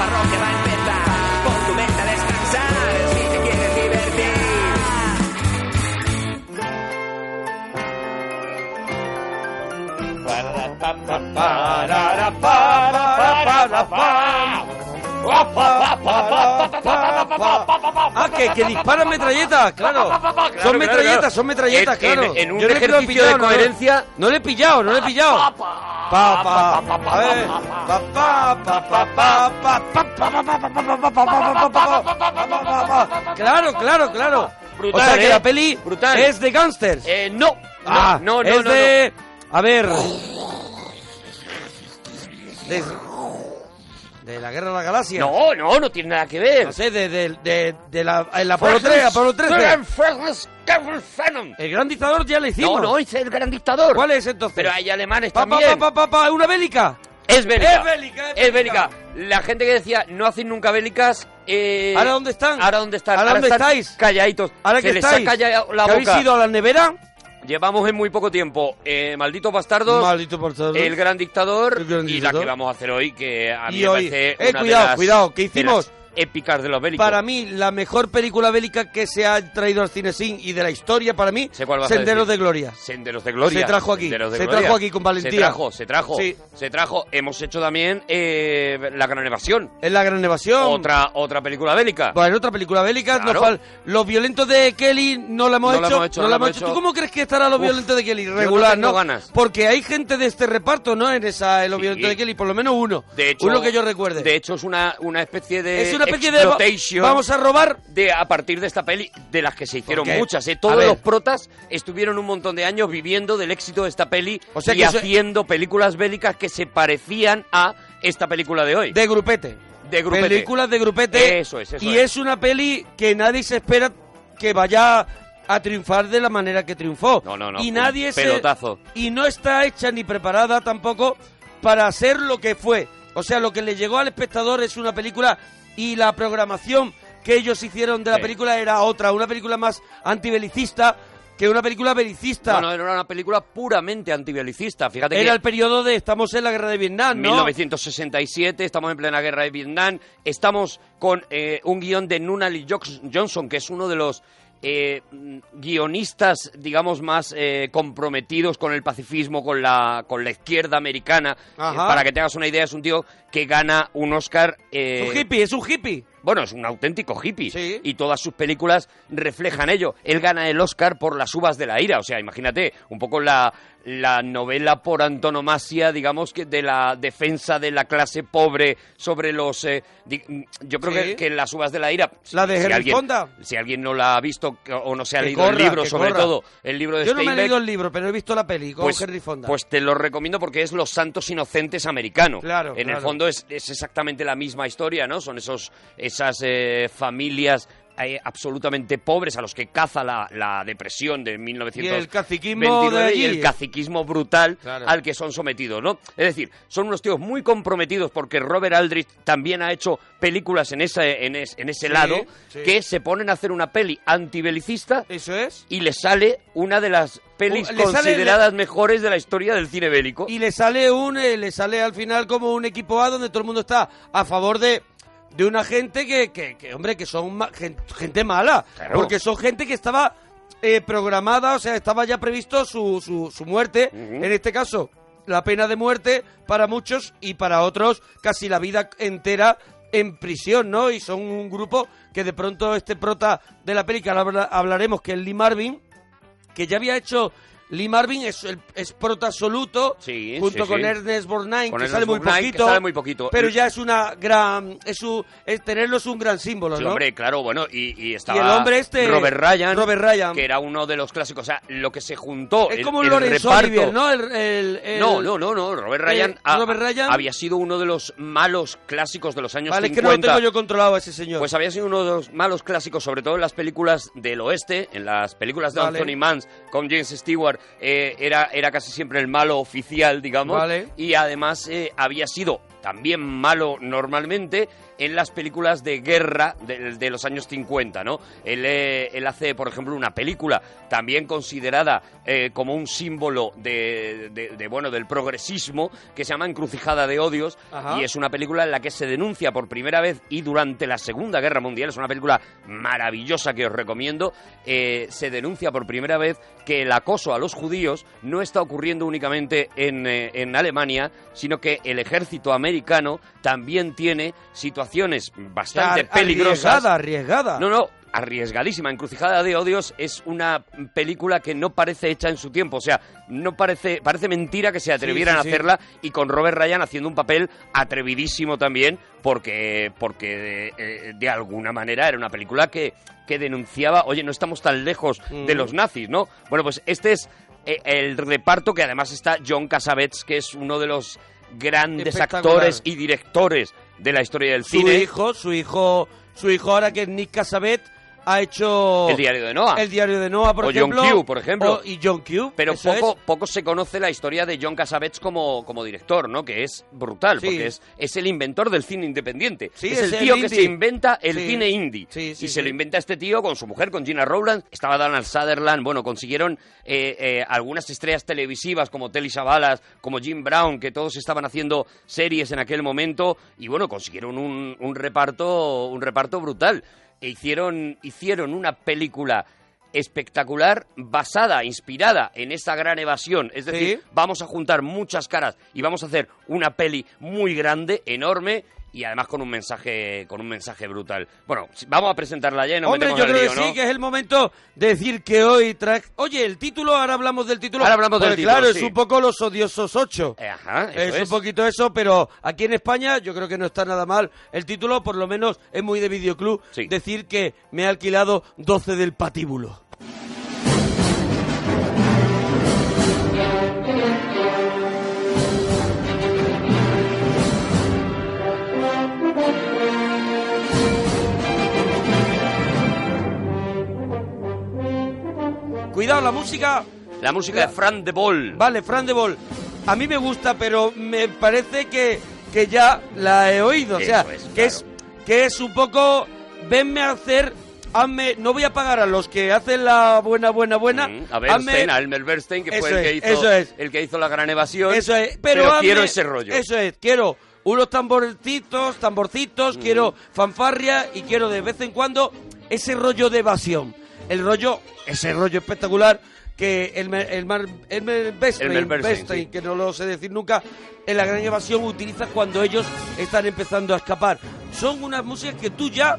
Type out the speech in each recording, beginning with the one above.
parroquia va a empezar. Pon tu mente a descansar si te quieres divertir. Ah, que, que disparan metralletas, claro. claro son metralletas, claro. son metralletas, claro. En, en un Yo no ejercicio pillado, de coherencia... No, le he pillado, no le he pillado. A ver. Claro, claro, claro. Brutal, o sea que la peli es de gangsters. Eh, no. Ah, no, no, es de... A ver... De la Guerra de la Galaxia. No, no, no tiene nada que ver. No sé, de, de, de, de la, el Apolo 3, Apolo 13. El gran dictador ya le hicimos. No, no, es el gran dictador. ¿Cuál es entonces? Pero hay alemanes Pa, también. pa, pa, ¿Una bélica? Es bélica. Es bélica, es Es bélica. bélica. La gente que decía no hacen nunca bélicas. Eh, ¿Ahora dónde están? Ahora dónde están. ¿Ahora dónde estáis? Calladitos. ¿Ahora Se que les estáis? saca ya la ¿Que habéis boca. ido a la nevera? Llevamos en muy poco tiempo eh, Malditos Bastardos, Maldito bastardo. El Gran Dictador El Gran y la que vamos a hacer hoy, que a mí me hoy- parece eh, una cuidado, de las, cuidado, ¿qué hicimos? Épicas de los bélicos. Para mí, la mejor película bélica que se ha traído al cine sin y de la historia, para mí, Senderos de Gloria. Senderos de Gloria. Se trajo aquí, se Gloria. trajo aquí con valentía. Se trajo, se trajo. Sí. Se trajo. Hemos hecho también eh, La Gran Evasión. Es la gran evasión. Otra, otra película bélica. Bueno, otra película bélica. Claro. fal- Los violentos de Kelly no la hemos No la hecho. hemos hecho, no la hemos hecho. ¿Tú cómo crees que estará los Uf, violentos de Kelly? Regular, ¿no? ganas. Porque hay gente de este reparto, ¿no? En esa, en los Sí. violentos de Kelly, por lo menos uno. De hecho, uno que yo recuerde. De hecho, es una, una especie de. es una especie de. Vamos a robar. de a partir de esta peli, de las que se hicieron Porque, muchas, ¿eh? Todos los protas estuvieron un montón de años viviendo del éxito de esta peli O sea y eso- haciendo películas bélicas que se parecían a esta película de hoy. De grupete. De grupete. Películas de grupete. Eso es, eso Y es. es una peli que nadie se espera que vaya a triunfar de la manera que triunfó. No, no, no, Y nadie se- pelotazo. Y no está hecha ni preparada tampoco para ser lo que fue. O sea, lo que le llegó al espectador es una película y la programación que ellos hicieron de la Sí. película era otra, una película más antibelicista que una película belicista. No, no, era una película puramente antibelicista. Fíjate era que el periodo de estamos en la guerra de Vietnam, ¿no? 1967, estamos en plena guerra de Vietnam, estamos con eh, un guion de Nunnally Jox- Johnson, que es uno de los eh, guionistas, digamos, más eh, comprometidos con el pacifismo, con la, con la izquierda americana. Eh, para que te hagas una idea, es un tío que gana un Oscar... eh, Es un hippie, es un hippie. Bueno, es un auténtico hippie. Sí. Y todas sus películas reflejan ello. Él gana el Oscar por Las uvas de la ira. O sea, imagínate, un poco la, la novela por antonomasia, digamos, que de la defensa de la clase pobre sobre los... eh, di- yo creo Sí. que, que Las uvas de la ira... La de si Henry alguien, Fonda. Si alguien no la ha visto o no se ha Que leído corra, el libro, sobre corra. todo el libro de Yo no me he leído el libro, pero he visto la peli con pues, Henry Fonda. pues te lo recomiendo porque es Los Santos Inocentes americano. Claro, En el fondo es, es exactamente la misma historia, ¿no? Son esos, esas eh, familias eh, absolutamente pobres a los que caza la, la depresión de 1929 Y el caciquismo de allí. y el caciquismo brutal Claro. al que son sometidos, ¿no? Es decir, son unos tíos muy comprometidos porque Robert Aldrich también ha hecho películas en ese, en es- en ese Sí, lado sí. que se ponen a hacer una peli antibelicista Eso es. y le sale una de las pelis sale- consideradas mejores de la historia del cine bélico. Y le sale un eh, le sale al final como un equipo A donde todo el mundo está a favor de de una gente que, que, que, hombre, que son ma- gen- gente, mala. Claro. Porque son gente que estaba eh, programada, o sea, estaba ya previsto su, su, su muerte. En este caso, la pena de muerte para muchos y para otros casi la vida entera en prisión, ¿no? Y son un grupo que de pronto este prota de la habla- hablaremos, que es Lee Marvin, que ya había hecho... Lee Marvin es, el, es prota absoluto Sí, junto sí, con sí. Ernest Borgnine, Con que Ernest sale muy Borgnine, que poquito. sale muy poquito. Pero Y- ya es una gran. Es su, es tenerlo es un gran símbolo, Sí, ¿no? hombre, claro, bueno, y, y estaba Y el hombre este, Robert Ryan, Robert Ryan. que era uno de los clásicos, o sea, lo que se juntó, es el, como un el Laurence reparto- Olivier, ¿no? El, No, no, no, no, Robert Ryan, ha- Robert Ryan- había sido uno de los malos clásicos de los años Vale, es que 50. no lo tengo yo controlado a ese señor. Pues había sido uno de los malos clásicos, sobre todo en las películas del oeste, en las películas de Vale. Anthony Mann con James Stewart eh, era, era casi siempre el malo oficial, digamos. Vale. Y además eh, había sido también malo normalmente en las películas de guerra de, de los años 50, ¿no? Él, eh, él hace, por ejemplo, una película también considerada eh, como un símbolo de, de- de, bueno, del progresismo que se llama Encrucijada de Odios Ajá. y es una película en la que se denuncia por primera vez y durante la Segunda Guerra Mundial, es una película maravillosa que os recomiendo, eh, se denuncia por primera vez que el acoso a los judíos no está ocurriendo únicamente en, en Alemania, sino que el ejército americano también tiene situaciones bastante Ar- peligrosas. Arriesgada, arriesgada. No, no, arriesgadísima. Encrucijada de Odios es una película que no parece hecha en su tiempo. O sea, no parece, parece mentira que se atrevieran sí, a sí. hacerla y con Robert Ryan haciendo un papel atrevidísimo también porque, porque eh, de alguna manera era una película que, que denunciaba, oye, no estamos tan lejos de Mm. los nazis, ¿no? Bueno, pues este es eh, el reparto que además está John Cassavetes, que es uno de los grandes actores y directores de la historia del su cine. hijo, su hijo, su hijo ahora que es Nick Cassavet ha hecho El diario de Noah. el diario de Noah, por O John ejemplo, Q, por ejemplo. o- y John Q, Pero poco, es. poco se conoce la historia de John Cassavetes como, como director, ¿no? Que es brutal, Sí. porque es, es el inventor del cine independiente. Sí, es, es el el tío que se inventa el Sí. cine indie. Y se lo inventa este tío con su mujer, con Gina Rowland. Estaba Donald Sutherland. Bueno, consiguieron eh, eh, algunas estrellas televisivas como Telly Savalas, como Jim Brown, que todos estaban haciendo series en aquel momento. Y bueno, consiguieron un, un reparto, un reparto brutal. E hicieron, hicieron una película espectacular basada, inspirada en esta gran evasión. Es decir, Sí. vamos a juntar muchas caras y vamos a hacer una peli muy grande, enorme y además con un mensaje con un mensaje brutal. Bueno, vamos a presentarla ya y nos Hombre, metemos yo creo lío, que ¿no? sí, que es el momento de decir que hoy trae... Oye, el título, ahora hablamos del título. Ahora hablamos del título, claro, sí. es un poco Los Odiosos 8. Eh, Ajá, Es, eso es. un poquito eso, pero aquí en España yo creo que no está nada mal. El título, por lo menos, es muy de videoclub. Sí. Decir que me he alquilado 12 del patíbulo. La música La música de Fran de Boll. Vale, Fran de Bol. A mí me gusta, pero me parece que, que ya la he oído. O sea, es, que, claro. es, que es un poco. Venme a hacer. Hazme, no voy a pagar a los que hacen la buena, buena, buena. Mm, a hazme- Bernstein, a Elmer Bernstein, que fue el que, es, hizo, es. el que hizo la gran evasión. Eso es, pero, hazme- quiero ese rollo. Eso es, quiero unos tamborcitos, tamborcitos, Mm. quiero fanfarria y quiero de vez en cuando ese rollo de evasión. El rollo, ese rollo espectacular que el, el, Mar- Elmer Bernstein, Bernstein, sí. que no lo sé decir nunca, en la gran evasión utiliza cuando ellos están empezando a escapar. Son unas músicas que tú ya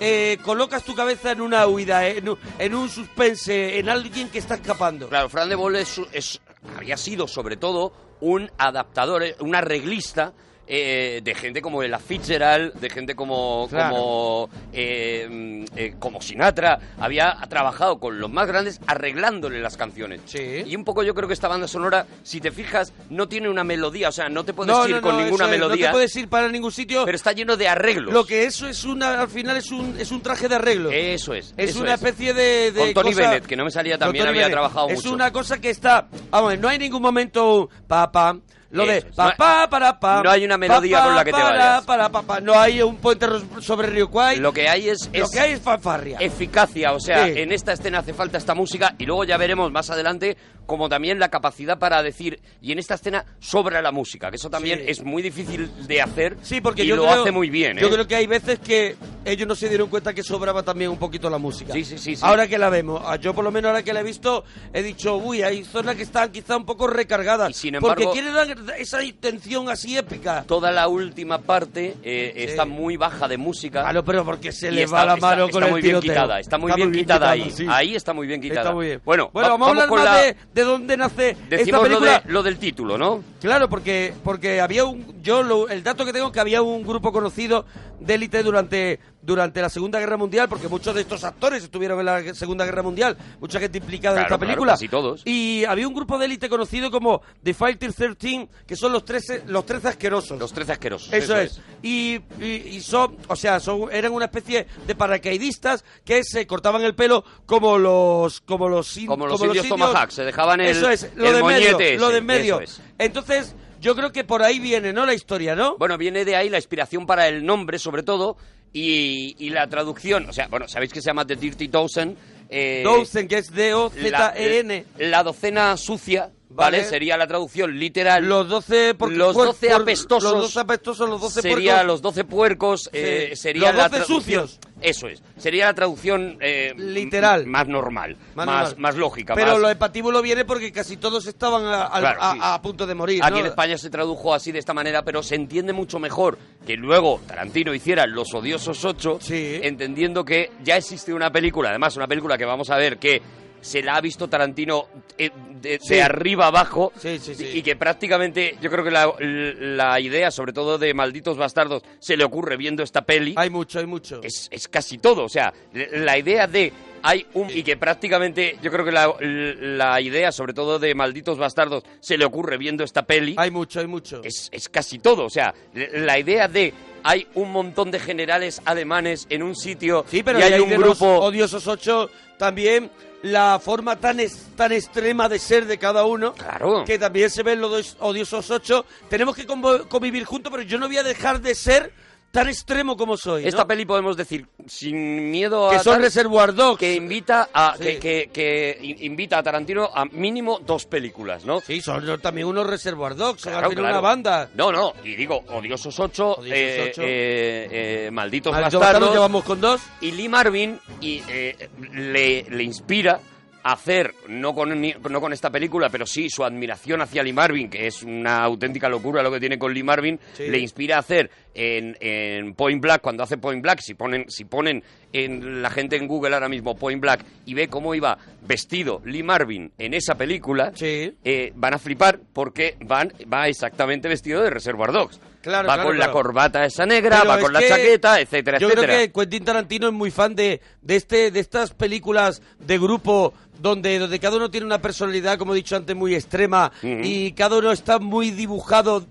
eh, colocas tu cabeza en una huida, en un, en un suspense, en alguien que está escapando. Claro, Fran de Boll es, es- había sido sobre todo un adaptador, eh, un arreglista eh, de gente como Ella Fitzgerald, de gente como Claro. como eh, mm, eh, como Sinatra, había trabajado con los más grandes arreglándole las canciones. Sí. Y un poco yo creo que esta banda sonora, si te fijas, no tiene una melodía, o sea, no te puedes No, ir no, con no, ninguna es, melodía, No te puedes ir para ningún sitio. pero está lleno de arreglos. Lo que eso es una, al final es un, es un traje de arreglo. Eso es. es eso una especie de, de Con Tony cosa- Bennett, que no me salía también, había Bennett. trabajado es mucho. una cosa que está, vamos, no hay ningún momento pa pa lo de pa pa para pa. no hay una melodía pa, con la que te vayas. Para, pa, no hay un puente sobre Río Kwai. Lo que hay es, Lo que hay es fanfarria. eficacia, o sea, Sí. en esta escena hace falta esta música y luego ya veremos más adelante como también la capacidad para decir y en esta escena sobra la música, que eso también Sí. es muy difícil de hacer Sí, porque y yo lo creo, hace muy bien. Yo ¿eh? creo que hay veces que ellos no se dieron cuenta que sobraba también un poquito la música. Sí, sí, sí, sí. Ahora que la vemos, ah, yo por lo menos ahora que la he visto, he dicho, uy, hay zonas que están quizá un poco recargadas. Y sin porque embargo- quiere dar esa intención así épica. Toda la última parte eh, está muy baja de música. Claro, pero porque se le está- va la está- mano está con el muy bien quitada, está muy bien quitada ahí. sí. Ahí está muy bien quitada. Está muy bien. Bueno, bueno va- vamos, a hablar con más la- de, de dónde nace esta Decimos lo, película. de, lo del título, ¿no? Claro, porque porque había un yo lo- el dato que tengo es que había un grupo conocido de élite durante durante la Segunda Guerra Mundial, porque muchos de estos actores estuvieron en la Segunda Guerra Mundial, mucha gente implicada en Claro, esta claro, película. casi todos. Y había un grupo de élite conocido como The Fighter 13, que son los 13 los 13 asquerosos. Los 13 asquerosos. Eso, es. y, y, y son, o sea, son, eran una especie de paracaidistas que se cortaban el pelo como los como los, in- Como los indios Tomahawk, se dejaban el- Eso es, lo el de medio, moñete lo ese, de en medio. eso es. Entonces, yo creo que por ahí viene, ¿no? La historia, ¿no? Bueno, viene de ahí la inspiración para el nombre, sobre todo, y, y la traducción. O sea, bueno, sabéis que se llama The Dirty Dozen. eh, Dozen, que es la, D-O-Z-E-N. la docena sucia, ¿vale? Vale. Sería la traducción literal. Los 12 porque Los por- 12 por- apestosos. Los 12 apestosos, los 12 sería puercos. los 12 puercos, eh, sería Los la 12 traducción- sucios. Eso es. Sería la traducción eh, Literal. más normal, Más más, más lógica. Pero más- lo viene porque casi todos estaban a, al- Claro, a- sí. a punto de morir. Aquí ¿no? en España se tradujo así de esta manera, pero se entiende mucho mejor que luego Tarantino hiciera Los Odiosos 8, Sí. entendiendo que ya existe una película, además una película que vamos a ver que se la ha visto Tarantino eh, de, Sí. de arriba abajo Sí, sí, sí. y que prácticamente yo creo que la, la idea, sobre todo de Malditos Bastardos, se le ocurre viendo esta peli Hay mucho, hay mucho. es, es casi todo. O sea, la idea de hay un y que prácticamente yo creo que la, la idea, sobre todo de malditos bastardos, se le ocurre viendo esta peli. Hay mucho, hay mucho. Es, es casi todo. O sea, la idea de hay un montón de generales alemanes en un sitio Sí, pero y hay ahí un de grupo. los odiosos 8 también la forma tan, es- tan extrema de ser de cada uno. Claro. Que también se ven los odiosos 8. Tenemos que convivir juntos, pero yo no voy a dejar de ser tan extremo como soy. ¿no? Esta peli podemos decir sin miedo a que son Reservoir Dogs. que invita a Sí. que, que- que in- invita a Tarantino a mínimo dos películas, ¿no? Sí, son también unos Reservoir Dogs, Claro, claro. una banda. No, no, y digo, Odiosos 8, Odiosos eh, ocho. eh, eh, Malditos Bastardos, llevamos con dos. y Lee Marvin y, eh, le, le inspira hacer, no con, no con esta película, pero sí su admiración hacia Lee Marvin, que es una auténtica locura lo que tiene con Lee Marvin, Sí. le inspira a hacer en, en Point Black, cuando hace Point Black, si ponen, si ponen en la gente en Google ahora mismo Point Black y ve cómo iba vestido Lee Marvin en esa película, Sí. eh, van a flipar porque van, va exactamente vestido de Reservoir Dogs. Claro, va claro, con la corbata esa negra, Pero va es con la que chaqueta, etcétera, Yo etcétera. creo que Quentin Tarantino es muy fan de, de este de estas películas de grupo donde, donde cada uno tiene una personalidad, como he dicho antes, muy extrema y cada uno está muy dibujado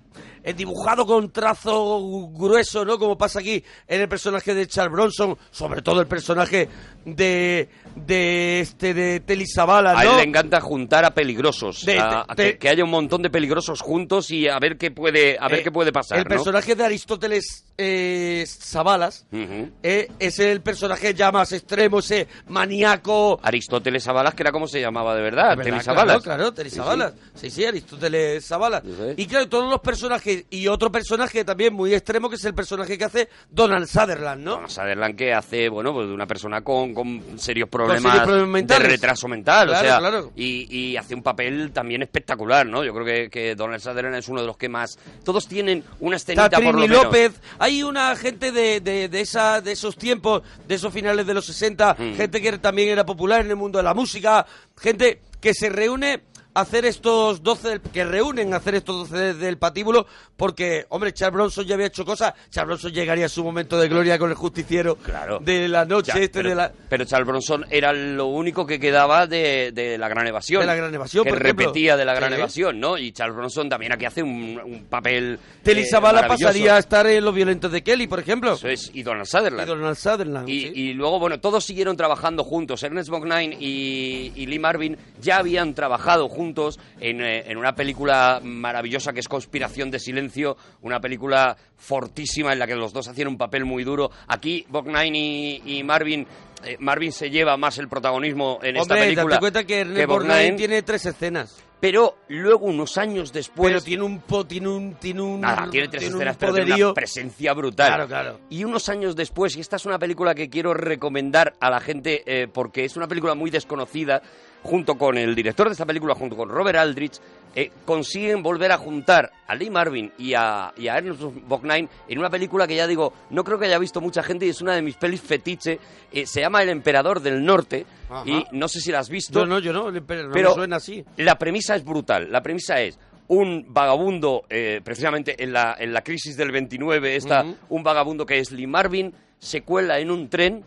eh, dibujado con trazo grueso, ¿no? Como pasa aquí en el personaje de Charles Bronson, sobre todo el personaje de de este de Telly Savalas, A él ¿no? le encanta juntar a peligrosos, De- a- a de- que, que haya un montón de peligrosos juntos y a ver qué puede, a ver Eh, qué puede pasar, El ¿no? personaje de Aristóteles eh, Savalas Ujú. eh, es el personaje ya más extremo, ese maníaco. Aristóteles Savalas, que era como se llamaba de verdad. Telly Claro, Savalas. Claro, Telly Sí. Sí, sí, Aristóteles es. Y claro, todos los personajes. Y otro personaje también muy extremo, que es el personaje que hace Donald Sutherland, ¿no? Donald Sutherland que hace, bueno, pues de una persona con, con serios problemas, serios problemas mentales. de retraso mental, Claro, o sea, claro. y, y hace un papel también espectacular, ¿no? Yo creo que, que Donald Sutherland es uno de los que más... Todos tienen una escenita por lo menos. López. Hay una gente de, de, de, esa, de esos tiempos, de esos finales de los 60, Mm. gente que también era popular en el mundo de la música, gente que se reúne hacer estos 12, del- que reúnen hacer estos 12 de- del patíbulo, porque, hombre, Charles Bronson ya había hecho cosas, Charles Bronson llegaría a su momento de gloria con el justiciero Claro. de la noche, Ya, este pero, de la... pero Charles Bronson era lo único que quedaba de, de la gran evasión. De La Gran Evasión, Que por ejemplo. repetía de la gran Sí. evasión, ¿no? Y Charles Bronson también aquí hace un, un papel. Telly eh, Savalas maravilloso. pasaría a estar en Los Violentos de Kelly, por ejemplo. Eso es, y Donald Y Sutherland. Donald Sutherland. Y, sí. y luego, bueno, todos siguieron trabajando juntos. Ernest Borgnine y, y Lee Marvin ya habían trabajado juntos en, eh, en una película maravillosa que es Conspiración de Silencio, una película fortísima en la que los dos hacían un papel muy duro. Aquí Borgnine y, y Marvin... eh, Marvin se lleva más el protagonismo en esta Hombre, película date cuenta que Ernest Borgnine, tiene tres escenas. pero luego unos años después Pero tiene un po, tiene un tiene un Nada, tiene tres un escenas, pero tiene una presencia brutal. Claro, claro. Y unos años después, y esta es una película que quiero recomendar a la gente eh, porque es una película muy desconocida, junto con el director de esta película, junto con Robert Aldrich, eh, consiguen volver a juntar a Lee Marvin y a, y a Ernest en una película que ya digo, no creo que haya visto mucha gente y es una de mis pelis fetiche. eh, se llama El Emperador del Norte Ajá. y no sé si la has visto. No, no, yo no, pero, no Pero me suena así. la premisa es brutal. La premisa es un vagabundo, eh, precisamente en la, en la crisis del 29, está un vagabundo que es Lee Marvin, se cuela en un tren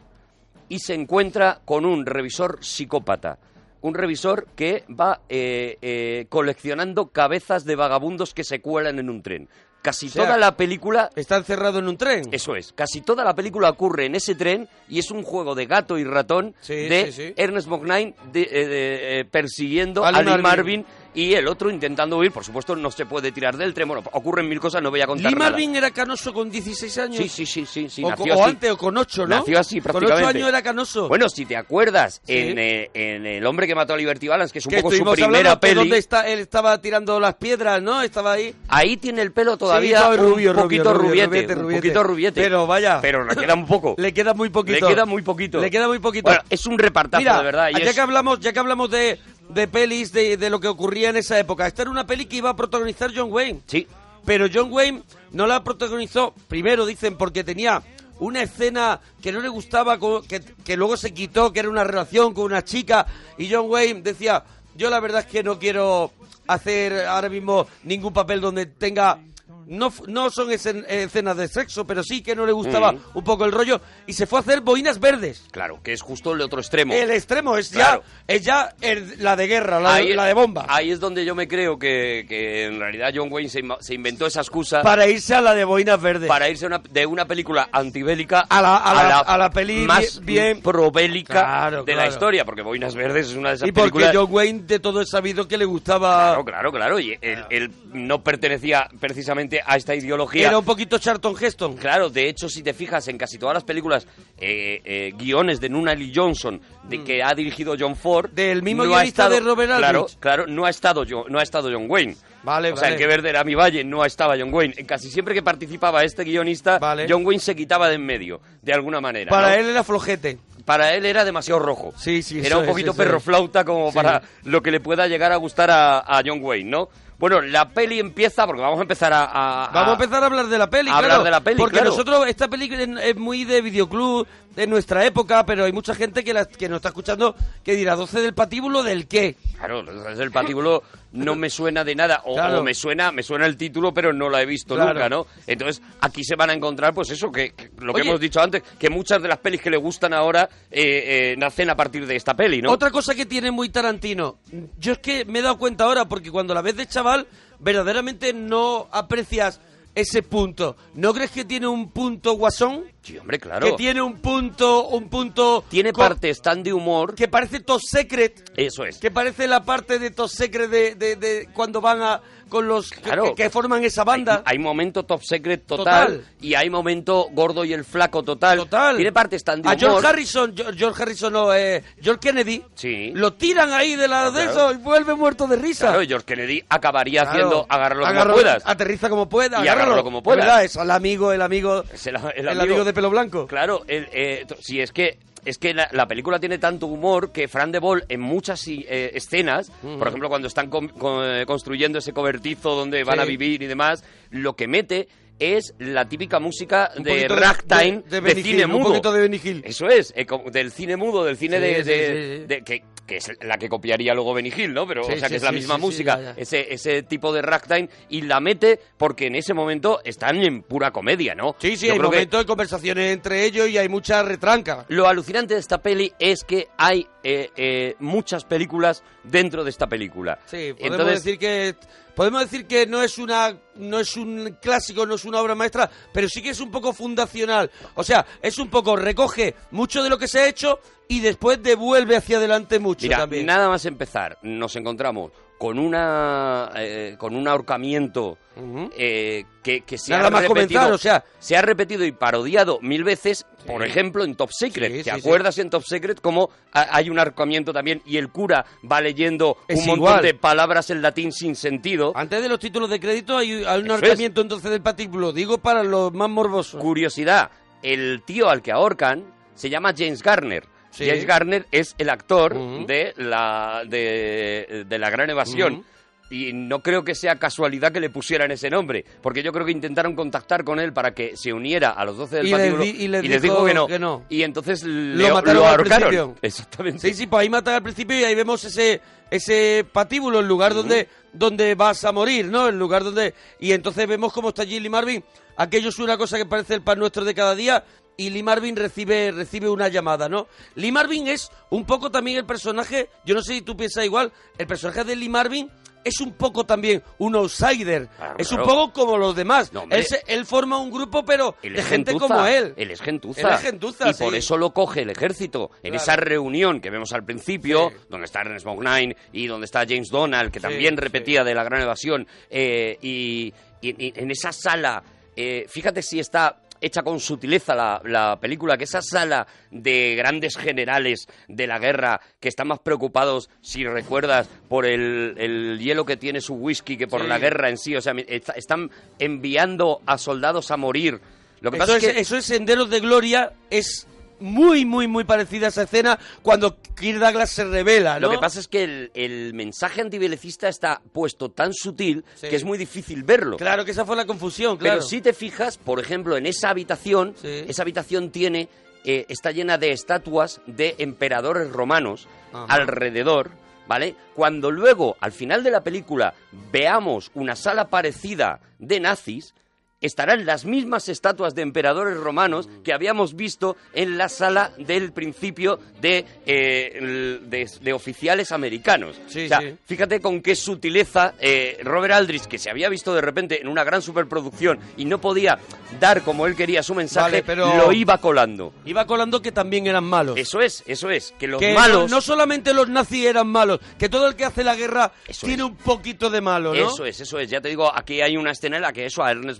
y se encuentra con un revisor psicópata. Un revisor que va eh, eh, coleccionando cabezas de vagabundos que se cuelan en un tren. casi O sea, toda la película Está encerrado en un tren. Eso es, casi toda la película ocurre en ese tren y es un juego de gato y ratón Sí, de sí, sí. Ernest Borgnine de- eh, de, persiguiendo a Lee Marvin. Marvin. Y el otro intentando huir. Por supuesto, no se puede tirar del tren. Bueno, ocurren mil cosas, no voy a contar Lee nada. Marvin era canoso con 16 años. Sí, sí, sí, sí, sí, o, nació o así. antes, o con 8, ¿no? Nació así, Con 8 prácticamente. años era canoso. Bueno, si te acuerdas, Sí. en, eh, en El hombre que mató a Liberty Balance, que es un que poco su primera peli, donde está, él estaba tirando las piedras, ¿no? Estaba ahí. ahí tiene el pelo todavía Sí, no, un rubio, rubio, poquito rubio, rubiete, rubiete, un poquito rubiete. Pero vaya. Pero le queda un poco. Le queda muy poquito. Le queda muy poquito. Le queda muy poquito. Bueno, es un repartazo, Mira, de verdad. y ya es- que hablamos, ya que hablamos de, de pelis, de, de lo que ocurría en esa época. Esta era una peli que iba a protagonizar John Wayne. Sí, Pero John Wayne no la protagonizó, primero dicen, porque tenía una escena que no le gustaba, que, que luego se quitó, que era una relación con una chica, y John Wayne decía, yo la verdad es que no quiero hacer ahora mismo ningún papel donde tenga... No, no son escen- escenas de sexo, pero sí que no le gustaba Mm. un poco el rollo, y se fue a hacer boinas verdes. claro, que es justo el otro extremo. El extremo es Claro. ya, es ya el- la de guerra, la, de, la bomba. Ahí es donde yo me creo que, que en realidad John Wayne se, inventó esa excusa Para irse a la de boinas verdes. para irse una- de una película antibélica A la- a la- a la peli más bien- probélica Claro, de la historia, porque Boinas Verdes es una de esas Y porque películas... John Wayne de todo es sabido que le gustaba... Claro, claro, claro, y él, él no pertenecía precisamente a esta ideología. Era un poquito Charlton Heston. Claro, de hecho, si te fijas en casi todas las películas, eh, eh, guiones de Nunnally Johnson, de que ha dirigido John Ford, Mm. Del mismo guionista de Robert Claro, Aldrich. claro, no ha estado Jo- no ha estado John Wayne. Vale, o sea, vale. en que verde era mi valle no estaba John Wayne. Casi siempre que participaba este guionista, Vale. John Wayne se quitaba de en medio, de alguna manera. Para ¿no? él era flojete. para él era demasiado rojo. Sí, sí, Era un poquito es. perro flauta como Sí. para lo que le pueda llegar a gustar a, a John Wayne, ¿no? Bueno, la peli empieza, porque vamos a empezar a... a- Vamos a empezar a hablar de la peli, a hablar claro, de la peli, Porque claro. nosotros, esta película es- muy de videoclub, de nuestra época, pero hay mucha gente que, la- que nos está escuchando que dirá, ¿12 del patíbulo del qué? Claro, entonces el patíbulo no me suena de nada, o, Claro. o me suena me suena el título, pero no la he visto Claro. nunca, ¿no? Entonces aquí se van a encontrar, pues eso, que, que lo que hemos dicho antes, que muchas de las pelis que le gustan ahora eh, eh, nacen a partir de esta peli, ¿no? Otra cosa que tiene muy Tarantino, yo es que me he dado cuenta ahora, porque cuando la ves de chaval, verdaderamente no aprecias ese punto. ¿No crees que tiene un punto guasón? Sí, hombre, claro. Que tiene un punto, un punto... Tiene partes tan de humor, Que parece Top Secret, eso es. que parece la parte de Top Secret de, de- de cuando van a con los que- Claro. que, que forman esa banda. Hay, hay momento top secret total, Total. y hay momento gordo y el flaco total. Total. Tiene partes tan de A humor. George Harrison, Geo- George Harrison no, eh, George Kennedy, Sí. lo tiran ahí de lado de Claro. eso y vuelve muerto de risa. Claro, y George Kennedy acabaría haciendo agárralo como Agárralo, puedas. Aterriza como pueda, Y agárralo, agárralo como puedas. Es el amigo, el amigo, Es el, el el amigo de pelo blanco. Claro, el, eh, si es que es que la, la película tiene tanto humor que Fran de Boll en muchas eh, escenas, por ejemplo cuando están con- con- eh, construyendo ese cobertizo donde van Sí. a vivir y demás, lo que mete es la típica música Un de ragtime de, de, cine Hill, mudo. Un poquito de Benny Hill. Eso es, eh, del cine mudo, del cine Sí, de, sí, sí, que, que es la que copiaría luego Benny Hill, ¿no? Pero, o sea, que es la misma música, ya, ya. Ese, ese tipo de ragtime, y la mete porque en ese momento están en pura comedia, ¿no? Sí, sí, Yo hay momentos de conversaciones entre ellos y hay mucha retranca. Lo alucinante de esta peli es que hay eh, eh, muchas películas dentro de esta película. Sí, podemos Entonces, decir que podemos decir que no es una no es un clásico, no es una obra maestra, pero sí que es un poco fundacional. O sea, es un poco recoge mucho de lo que se ha hecho y después devuelve hacia adelante mucho Mira, también. nada más empezar, nos encontramos con una eh, con un ahorcamiento eh, que, que se Nada ha más repetido, comenzar, o sea- se ha repetido y parodiado mil veces, por ejemplo en Top Secret. Sí, ¿Te sí, acuerdas en Top Secret cómo ha- hay un ahorcamiento también y el cura va leyendo Es un montón de palabras en latín sin sentido? Antes de los títulos de crédito hay, hay un ahorcamiento entonces del patíbulo, digo para los más morbosos. Curiosidad, el tío al que ahorcan se llama James Garner. Sí. James Garner es el actor de, la, de, de La Gran Evasión. Y no creo que sea casualidad que le pusieran ese nombre, porque yo creo que intentaron contactar con él para que se uniera a los 12 del Y les patíbulo di- y les dijo dijo que no. que no. Y entonces le, mataron ahorcaron. Exactamente. Sí, sí, pues ahí matan al principio y ahí vemos ese ese patíbulo, el lugar donde donde vas a morir, ¿no? El lugar donde y entonces vemos cómo está Lee Marvin. Aquello es una cosa que parece el pan nuestro de cada día y Lee Marvin recibe recibe una llamada, ¿no? Lee Marvin es un poco también el personaje, yo no sé si tú piensas igual, el personaje de Lee Marvin es un poco también un outsider. Claro, es un claro. poco como los demás. No, él, se- él forma un grupo, pero Él de es gente gentuza, como él. Él es gentuza. Él es gentuza, Y por eso lo coge el ejército. En Claro. esa reunión que vemos al principio, Sí. donde está Ernest Borgnine y donde está James Donald, que Sí, también repetía de la gran evasión, eh, y, y- y en esa sala, eh, fíjate si está hecha con sutileza la, la película, que esa sala de grandes generales de la guerra que están más preocupados, si recuerdas, por el, el hielo que tiene su whisky que por Sí. la guerra en sí. O sea, está- están enviando a soldados a morir. Lo que Eso pasa es, es que eso es Senderos de Gloria, es muy, muy, muy parecida a esa escena cuando Kirk Douglas se revela, ¿no? Lo que pasa es que el, el mensaje antibelicista está puesto tan sutil Sí. que es muy difícil verlo. Claro que esa fue la confusión, claro. Pero si te fijas, por ejemplo, en esa habitación, Sí. esa habitación tiene, eh, está llena de estatuas de emperadores romanos Ajá. alrededor, ¿vale? Cuando luego, al final de la película, veamos una sala parecida de nazis, estarán las mismas estatuas de emperadores romanos que habíamos visto en la sala del principio de, eh, de, de oficiales americanos. Sí, o sea, sí. fíjate con qué sutileza eh, Robert Aldrich, que se había visto de repente en una gran superproducción y no podía dar como él quería su mensaje, Vale, pero- lo iba colando. Iba colando que también eran malos. Eso es, eso es, que los que malos... no, no solamente los nazis eran malos, que todo el que hace la guerra Eso tiene es. un poquito de malo, ¿no? Eso es, eso es. Ya te digo, aquí hay una escena en la que eso a Ernest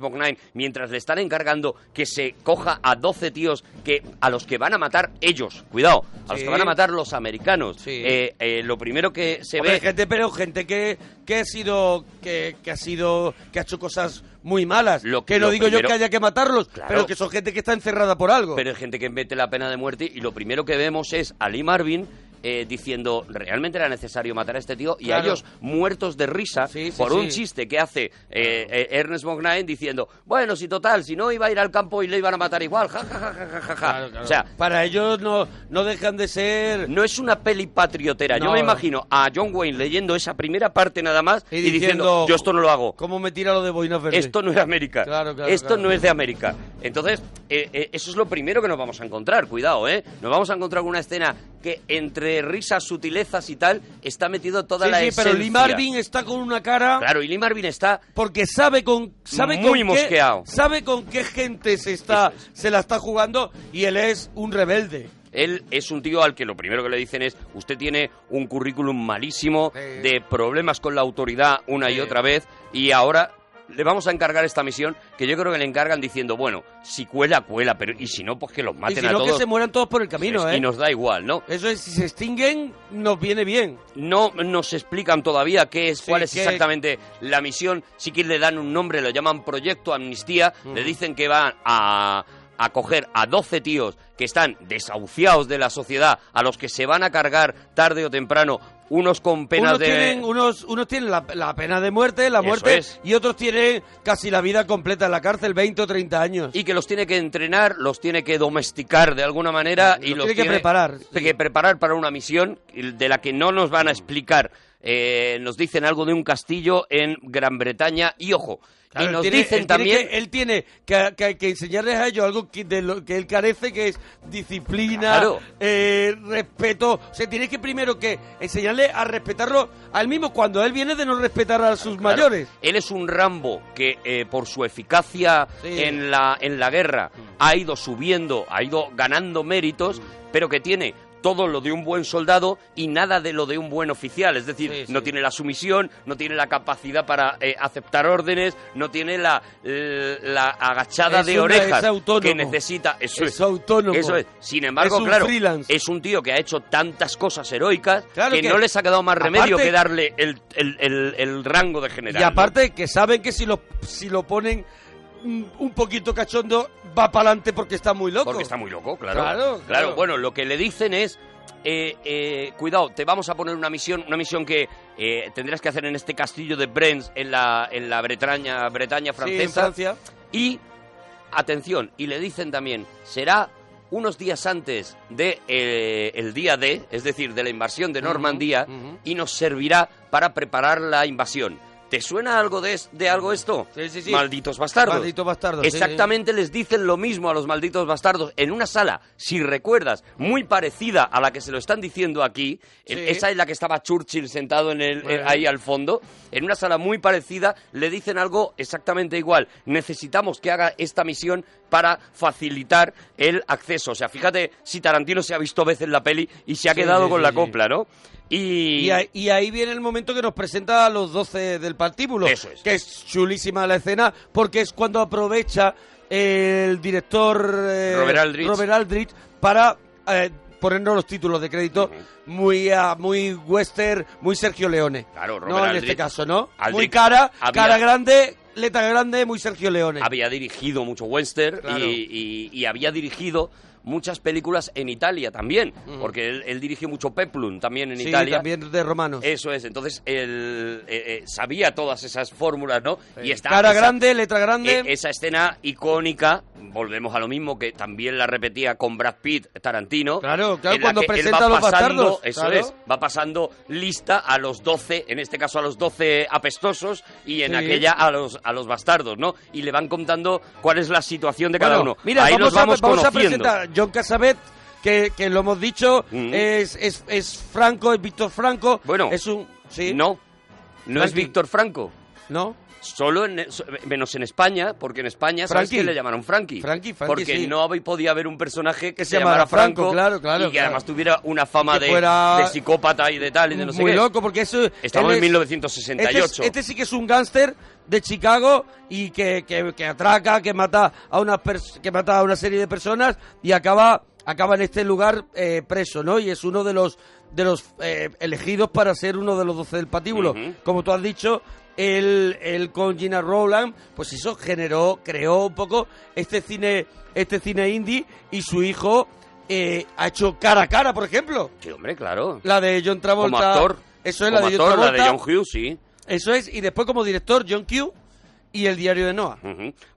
Mientras le están encargando que se coja a 12 tíos que a los que van a matar ellos, cuidado, a los Sí. que van a matar los americanos. Sí. Eh, eh, lo primero que se Hombre, ve... gente, pero gente que, que ha sido que, que ha sido que ha hecho cosas muy malas. Lo- que no lo digo yo que haya que matarlos, Claro. pero que son gente que está encerrada por algo. Pero hay gente que mete la pena de muerte y lo primero que vemos es a Lee Marvin eh, diciendo realmente era necesario matar a este tío y a ellos muertos de risa Sí, sí, por un chiste que hace eh, eh, Ernest Borgnine diciendo bueno si total si no iba a ir al campo y le iban a matar igual ja ja ja ja ja, ja, ja". Claro, claro. o sea para ellos no, no dejan de ser no es una peli patriotera. Yo me imagino a John Wayne leyendo esa primera parte nada más Y y, diciendo, diciendo, yo esto no lo hago. ¿Cómo me tira lo de boinas verdes? Esto no es de América. Esto no es de América. Entonces, eh, eso es lo primero que nos vamos a encontrar. Cuidado, ¿eh? Nos vamos a encontrar con una escena que entre risas, sutilezas y tal, está metido toda Sí, la sí, pero Lee esencia. Marvin está con una cara Claro, y Lee Marvin está... porque sabe con sabe Muy con mosqueado. qué sabe con qué gente se está se la está jugando y él es un rebelde. Él es un tío al que lo primero que le dicen es usted tiene un currículum malísimo de problemas con la autoridad una y otra vez y ahora le vamos a encargar esta misión que yo creo que le encargan diciendo, bueno, si cuela, cuela, pero y si no, pues que los Y maten si a no todos. que se mueran todos por el camino, y ¿eh? nos da igual, ¿no? Eso es si se extinguen nos viene bien. No nos explican todavía qué es, Sí, cuál es exactamente la misión. Sí que le dan un nombre, lo llaman Proyecto Amnistía. Le dicen que van a, a coger a 12 tíos que están desahuciados de la sociedad, a los que se van a cargar tarde o temprano, unos con penas unos de... tienen, unos, unos tienen la, la pena de muerte, la Eso muerte, es. y otros tienen casi la vida completa en la cárcel, 20 o 30 años. y que los tiene que entrenar, los tiene que domesticar de alguna manera y Los los tiene que preparar, sí. que preparar para una misión de la que no nos van a explicar. Eh, nos dicen algo de un castillo en Gran Bretaña y ojo, Claro, y nos tiene- dicen él tiene también que- él tiene que, que- que enseñarles a ellos algo que, de lo que él carece, que es disciplina, Claro. eh, respeto. O sea, tiene que primero que enseñarle a respetarlo al mismo cuando él viene de no respetar a sus Claro, mayores. Él es un Rambo que eh, por su eficacia Sí. en, la, en la guerra ha ido subiendo, ha ido ganando méritos, pero que tiene todo lo de un buen soldado y nada de lo de un buen oficial. Es decir, Sí, sí. no tiene la sumisión, no tiene la capacidad para eh, aceptar órdenes, no tiene la, eh, la agachada Es de una- orejas es que necesita. Eso Es es, autónomo. Eso es. Sin embargo, Es un claro, freelance. es un tío que ha hecho tantas cosas heroicas Claro que, que- no les ha quedado más remedio que darle el, el- el- el rango de general. Y ¿no? aparte que saben que si lo, si lo ponen un poquito cachondo, va para adelante porque está muy loco. Porque está muy loco, claro. Claro, claro. bueno, lo que le dicen es, eh, eh, cuidado, te vamos a poner una misión, una misión que eh, tendrás que hacer en este castillo de Brens, en la, en la Bretaña, Bretaña Sí, en francesa. Francia. Y, atención, y le dicen también, será unos días antes de eh, el día D, es decir, de la invasión de Normandía, y nos servirá para preparar la invasión. ¿Te suena algo de, es- de algo esto? Sí, sí, sí. Malditos bastardos. Malditos bastardos, sí, Exactamente les dicen lo mismo a los malditos bastardos en una sala, si recuerdas, muy parecida a la que se lo están diciendo aquí. Esa es la que estaba Churchill sentado en el, Bueno. ahí al fondo. En una sala muy parecida le dicen algo exactamente igual. Necesitamos que haga esta misión para facilitar el acceso. O sea, fíjate si Tarantino se ha visto veces la peli y se ha Sí, quedado sí, con sí, la copla, ¿no? Y, Y ahí, y ahí viene el momento que nos presenta a los 12 del partíbulo. Eso es. Que es chulísima la escena porque es cuando aprovecha el director eh, Robert Aldrich. Robert Aldrich para eh, ponernos los títulos de crédito muy, ah, muy western, muy Sergio Leone. Claro, Robert No en Aldrich. este caso, ¿no? Aldrich muy cara, había- cara grande, letra grande, muy Sergio Leone. había dirigido mucho western Claro. y, y- y había dirigido muchas películas en Italia también, Ujú. porque él, él dirigió mucho Peplum también en sí, Italia. también de romanos. Eso es, entonces él eh, eh, sabía todas esas fórmulas, ¿no? Y está cara esa- grande, letra grande. eh, esa escena icónica, volvemos a lo mismo, que también la repetía con Brad Pitt, Tarantino. Claro, claro, cuando presenta va a los pasando- bastardos, Eso claro. es, va pasando lista a los 12, en este caso a los 12 apestosos, y en Sí. aquella a los, a los bastardos, ¿no? Y le van contando cuál es la situación de cada Bueno, uno. Mira, Ahí vamos, los vamos, a, vamos a conociendo. presentar a John Casabet, que, que lo hemos dicho, Mm. es, es, es Franco, es Víctor Franco. Bueno, es un. ¿sí? No, no es. Víctor Franco. ¿No? Solo en, menos en España, porque en España, ¿sabes Frankie. que le llamaron Frankie? Frankie, Frankie, Porque sí. no podía haber un personaje que, se, llamara Franco, Franco, claro, claro, y que claro. además tuviera una fama de, fuera de psicópata y de tal y de no sé Muy qué. loco, porque eso. Estamos en es- 1968. Este, es- este sí que es un gángster de Chicago y que, que- que atraca, que mata a una que mata a una serie de personas y acaba acaba en este lugar eh, preso, ¿no? Y es uno de los de los eh, elegidos para ser uno de los doce del patíbulo. Como tú has dicho, él, él con Gina Rowland, pues eso generó, creó un poco este cine este cine indie y su hijo eh, ha hecho cara a cara, por ejemplo. Sí, hombre, claro. La de John Travolta. Como actor. Eso es como la de John actor, la Travolta. de John Hughes, sí. Eso es, y después como director John Q y el diario de Noah.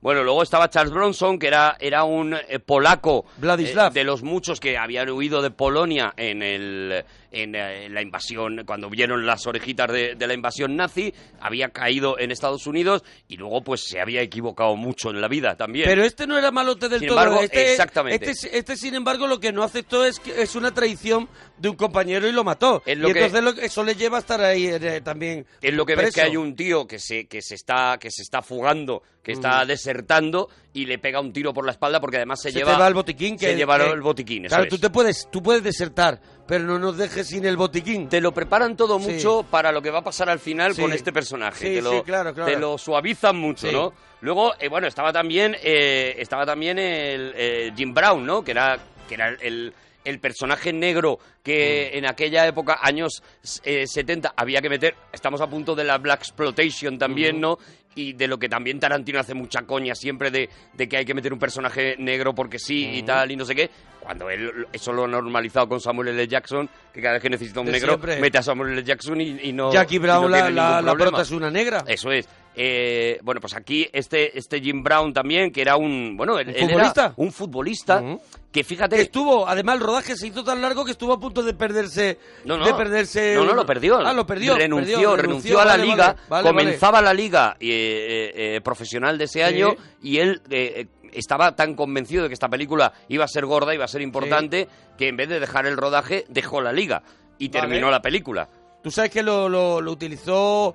Bueno, luego estaba Charles Bronson, que era, era un eh, polaco Vladislav. eh, de los muchos que habían huido de Polonia en, el, en, eh, en la invasión, cuando vieron las orejitas de, de la invasión nazi, había caído en Estados Unidos y luego pues se había equivocado mucho en la vida también. Pero este no era malote del Sin todo. embargo, este, exactamente. Este, este, sin embargo, lo que no aceptó es que es una traición de un compañero y lo mató. Es lo y que- entonces lo- eso le lleva a estar ahí eh, también. es lo que ves preso. que hay un tío que se, que se está que se está fugando, que está desertando y le pega un tiro por la espalda porque además se, Se lleva te va el botiquín. Que, se lleva el botiquín, eso Claro, es. tú te puedes, tú puedes desertar, pero no nos dejes sin el botiquín. Te lo preparan todo Sí. mucho para lo que va a pasar al final Sí. con este personaje. Sí, te, lo, sí, claro, claro. te lo suavizan mucho. ¿no? Luego, eh, bueno, estaba también, eh, estaba también el eh, Jim Brown, ¿no? Que era, que era el, el personaje negro que Mm. en aquella época, años eh, 70, había que meter. Estamos a punto de la Black Exploitation también, ¿no? Y de lo que también Tarantino hace mucha coña siempre de, de que hay que meter un personaje negro porque sí y tal y no sé qué. Cuando él eso lo ha normalizado con Samuel L. Jackson, que cada vez que necesita un De negro, siempre. mete a Samuel L. Jackson y, y no. Jackie no Brown, la, la, la prota es una negra. Eso es. Eh, bueno, pues aquí este, este Jim Brown también, que era un. Bueno, ¿Un él era futbolista? un futbolista que fíjate. Que estuvo, además el rodaje se hizo tan largo que estuvo a punto de perderse. No, no. De perderse. No, no, lo perdió. Ah, lo perdió. Renunció, perdió, renunció a la vale, liga, vale, comenzaba la liga eh, eh, eh, profesional de ese año y él eh, estaba tan convencido de que esta película iba a ser gorda, iba a ser importante, que en vez de dejar el rodaje, dejó la liga y Vale. terminó la película. Tú sabes que lo, lo, lo utilizó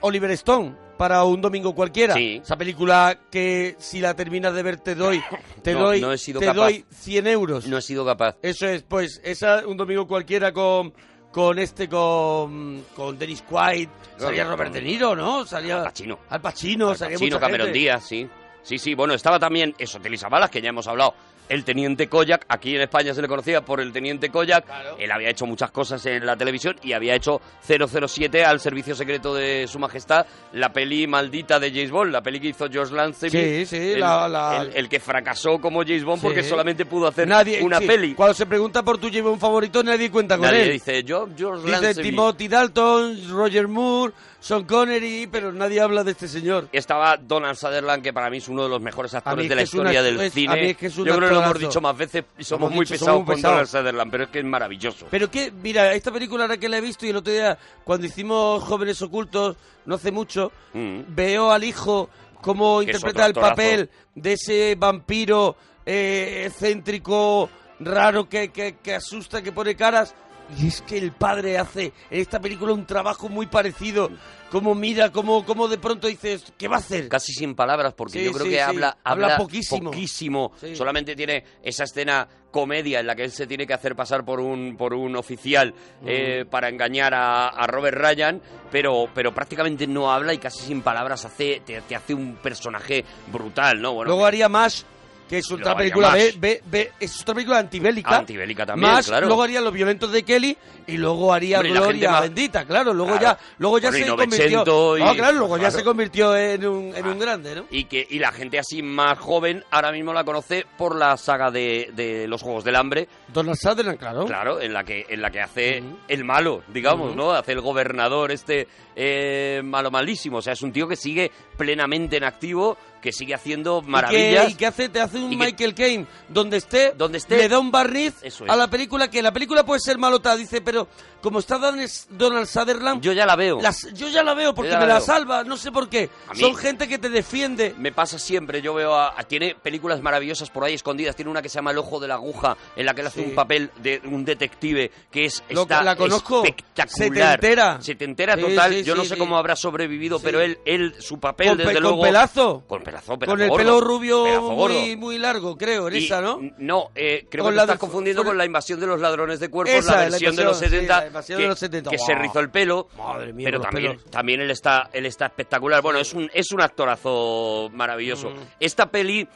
Oliver Stone para un domingo cualquiera. Sí. Esa película que si la terminas de ver te doy, te No, doy, no he sido te capaz. doy 100 euros. No he sido capaz. Eso es, pues esa un domingo cualquiera con con este con con Dennis Quaid, salía Robert De Niro, ¿no? Salía Al Pacino. Al Pacino, Al salía Pacino, mucha Cameron gente. Díaz, sí. Sí, sí, bueno, estaba también eso, Telly Balas, que ya hemos hablado. El Teniente Koyak, aquí en España se le conocía por el Teniente Koyak. Claro. Él había hecho muchas cosas en la televisión y había hecho 007 al servicio secreto de Su Majestad, la peli maldita de James Bond, la peli que hizo George Lazenby. Sí, sí, el, la- la- el- el que fracasó como James Bond porque solamente pudo hacer Nadie, una peli. Cuando se pregunta por tu James Bond favorito, nadie cuenta con Nadie él. dice, yo, George Dice. Timothy Dalton, Roger Moore, Sean Connery, pero nadie habla de este señor. Estaba Donald Sutherland, que para mí es uno de los mejores actores es de la historia del cine. Yo creo que lo hemos dicho más veces y somos, muy pesados con. Donald Sutherland, pero es que es maravilloso. Pero que, mira, esta película ahora que la he visto y el otro día, cuando hicimos Jóvenes Ocultos, no hace mucho, Mm. veo al hijo cómo interpreta el papel de ese vampiro eh, excéntrico, raro, que, que, que asusta, que pone caras. Y es que el padre hace en esta película un trabajo muy parecido. Cómo mira, cómo, cómo de pronto dices, ¿qué va a hacer? Casi sin palabras, porque Sí, yo creo sí, que sí. habla, Habla habla poquísimo. poquísimo. Solamente tiene esa escena comedia en la que él se tiene que hacer pasar por un, por un oficial eh, para engañar a, a Robert Ryan, pero, pero prácticamente no habla y casi sin palabras hace, te, te hace un personaje brutal, ¿no? Bueno, Luego haría Mash, que es otra película, es otra película antibélica. Antibélica también, Mash, claro. luego haría Los violentos de Kelly y luego haría Hombre, Gloria más- bendita, claro. Luego Claro. ya, luego ya Bueno, se convirtió. y- No, claro, luego ya se convirtió en un, en un grande, ¿no? y que y la gente así más joven ahora mismo la conoce por la saga de, de los Juegos del Hambre, Donald Sutherland, claro. claro, en la que en la que hace el malo, digamos. ¿no? Hace el gobernador este eh, malo malísimo, o sea, es un tío que sigue plenamente en activo, que sigue haciendo Y que- maravillas. Y que, hace, te hace un Michael Caine donde esté, Donde esté. le da un barniz es. a la película, que la película puede ser malota, dice, pero como está Donald Sutherland, Yo ya la veo. las- yo ya la veo porque la me la veo. salva, no sé por qué. A Son gente que te defiende. Me pasa siempre, yo veo a, a- Tiene películas maravillosas por ahí escondidas. Tiene una que se llama El Ojo de la Aguja, en la que él hace Sí. un papel de un detective que es Lo- está la conozco. espectacular. Setentera. Setentera Sí, total. sí, yo no sé cómo habrá sobrevivido, pero él, él su papel, Con, desde con luego... pelazo. Con pelazo, Con pelazo el gordo. pelo rubio Pelazo muy, muy largo, creo, en Y- esa, ¿no? No, eh, creo Con que la lo estás de- confundiendo con- con la invasión de los ladrones de cuerpos, Esa, la la versión de los invasión, sí, 70, que, de los 70. que Buah. se rizó el pelo. Madre mía, pero también, también él está, él está espectacular. Bueno, es un, es un actorazo maravilloso. Mm. Esta peli,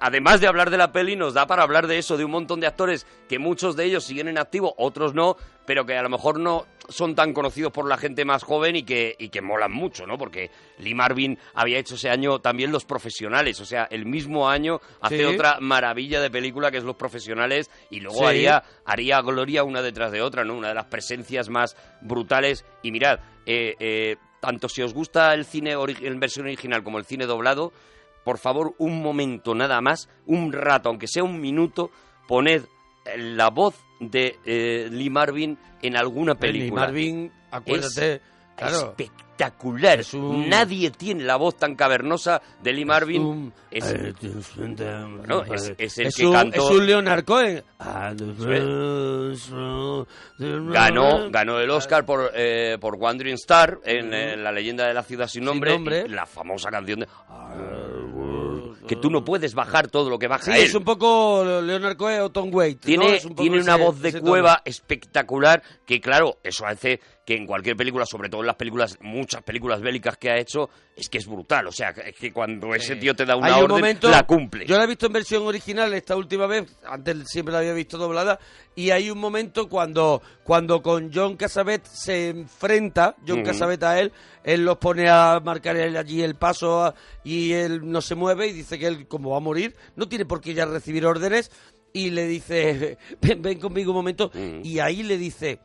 además de hablar de la peli, nos da para hablar de eso, de un montón de actores que muchos de ellos siguen en activo, otros no, pero que a lo mejor no son tan conocidos por la gente más joven y que, y que molan mucho, ¿no? Porque Lee Marvin había hecho ese año también Los Profesionales, o sea, el mismo año hace Sí. otra maravilla de película que es Los Profesionales y luego Sí. haría, haría Gloria una detrás de otra, ¿no? Una de las presencias más brutales. Y mirad, eh, eh, tanto si os gusta el cine en versión original como el cine doblado, por favor, un momento nada más, un rato, aunque sea un minuto, poned eh, la voz de eh, Lee Marvin en alguna Lee película. Marvin, acuérdate, claro. Espectacular. Es un- Nadie tiene la voz tan cavernosa de Lee Marvin. un- Es- no, es- es el que un, cantó- Es un Leonard Cohen. ganó, ganó el Oscar por, eh, por Wandering Star en La leyenda de la ciudad sin nombre, la famosa canción de que tú no puedes bajar todo lo que baja Sí, él. es un poco Leonard Cohen o Tom Waits. ¿no? Tiene, un tiene una voz de tono. cueva espectacular que, claro, eso hace que en cualquier película, sobre todo en las películas, muchas películas bélicas que ha hecho, es que es brutal. O sea, es que cuando ese tío te da una Hay un orden, momento- la cumple. Yo la he visto en versión original esta última vez, antes siempre la había visto doblada, y hay un momento cuando, cuando con John Cassavet se enfrenta, John Ujú. Cassavet a él, él los pone a marcar allí el paso a- y él no se mueve y dice que él, como va a morir, no tiene por qué ya recibir órdenes, y le dice, ven, ven conmigo un momento, Mm. y ahí le dice,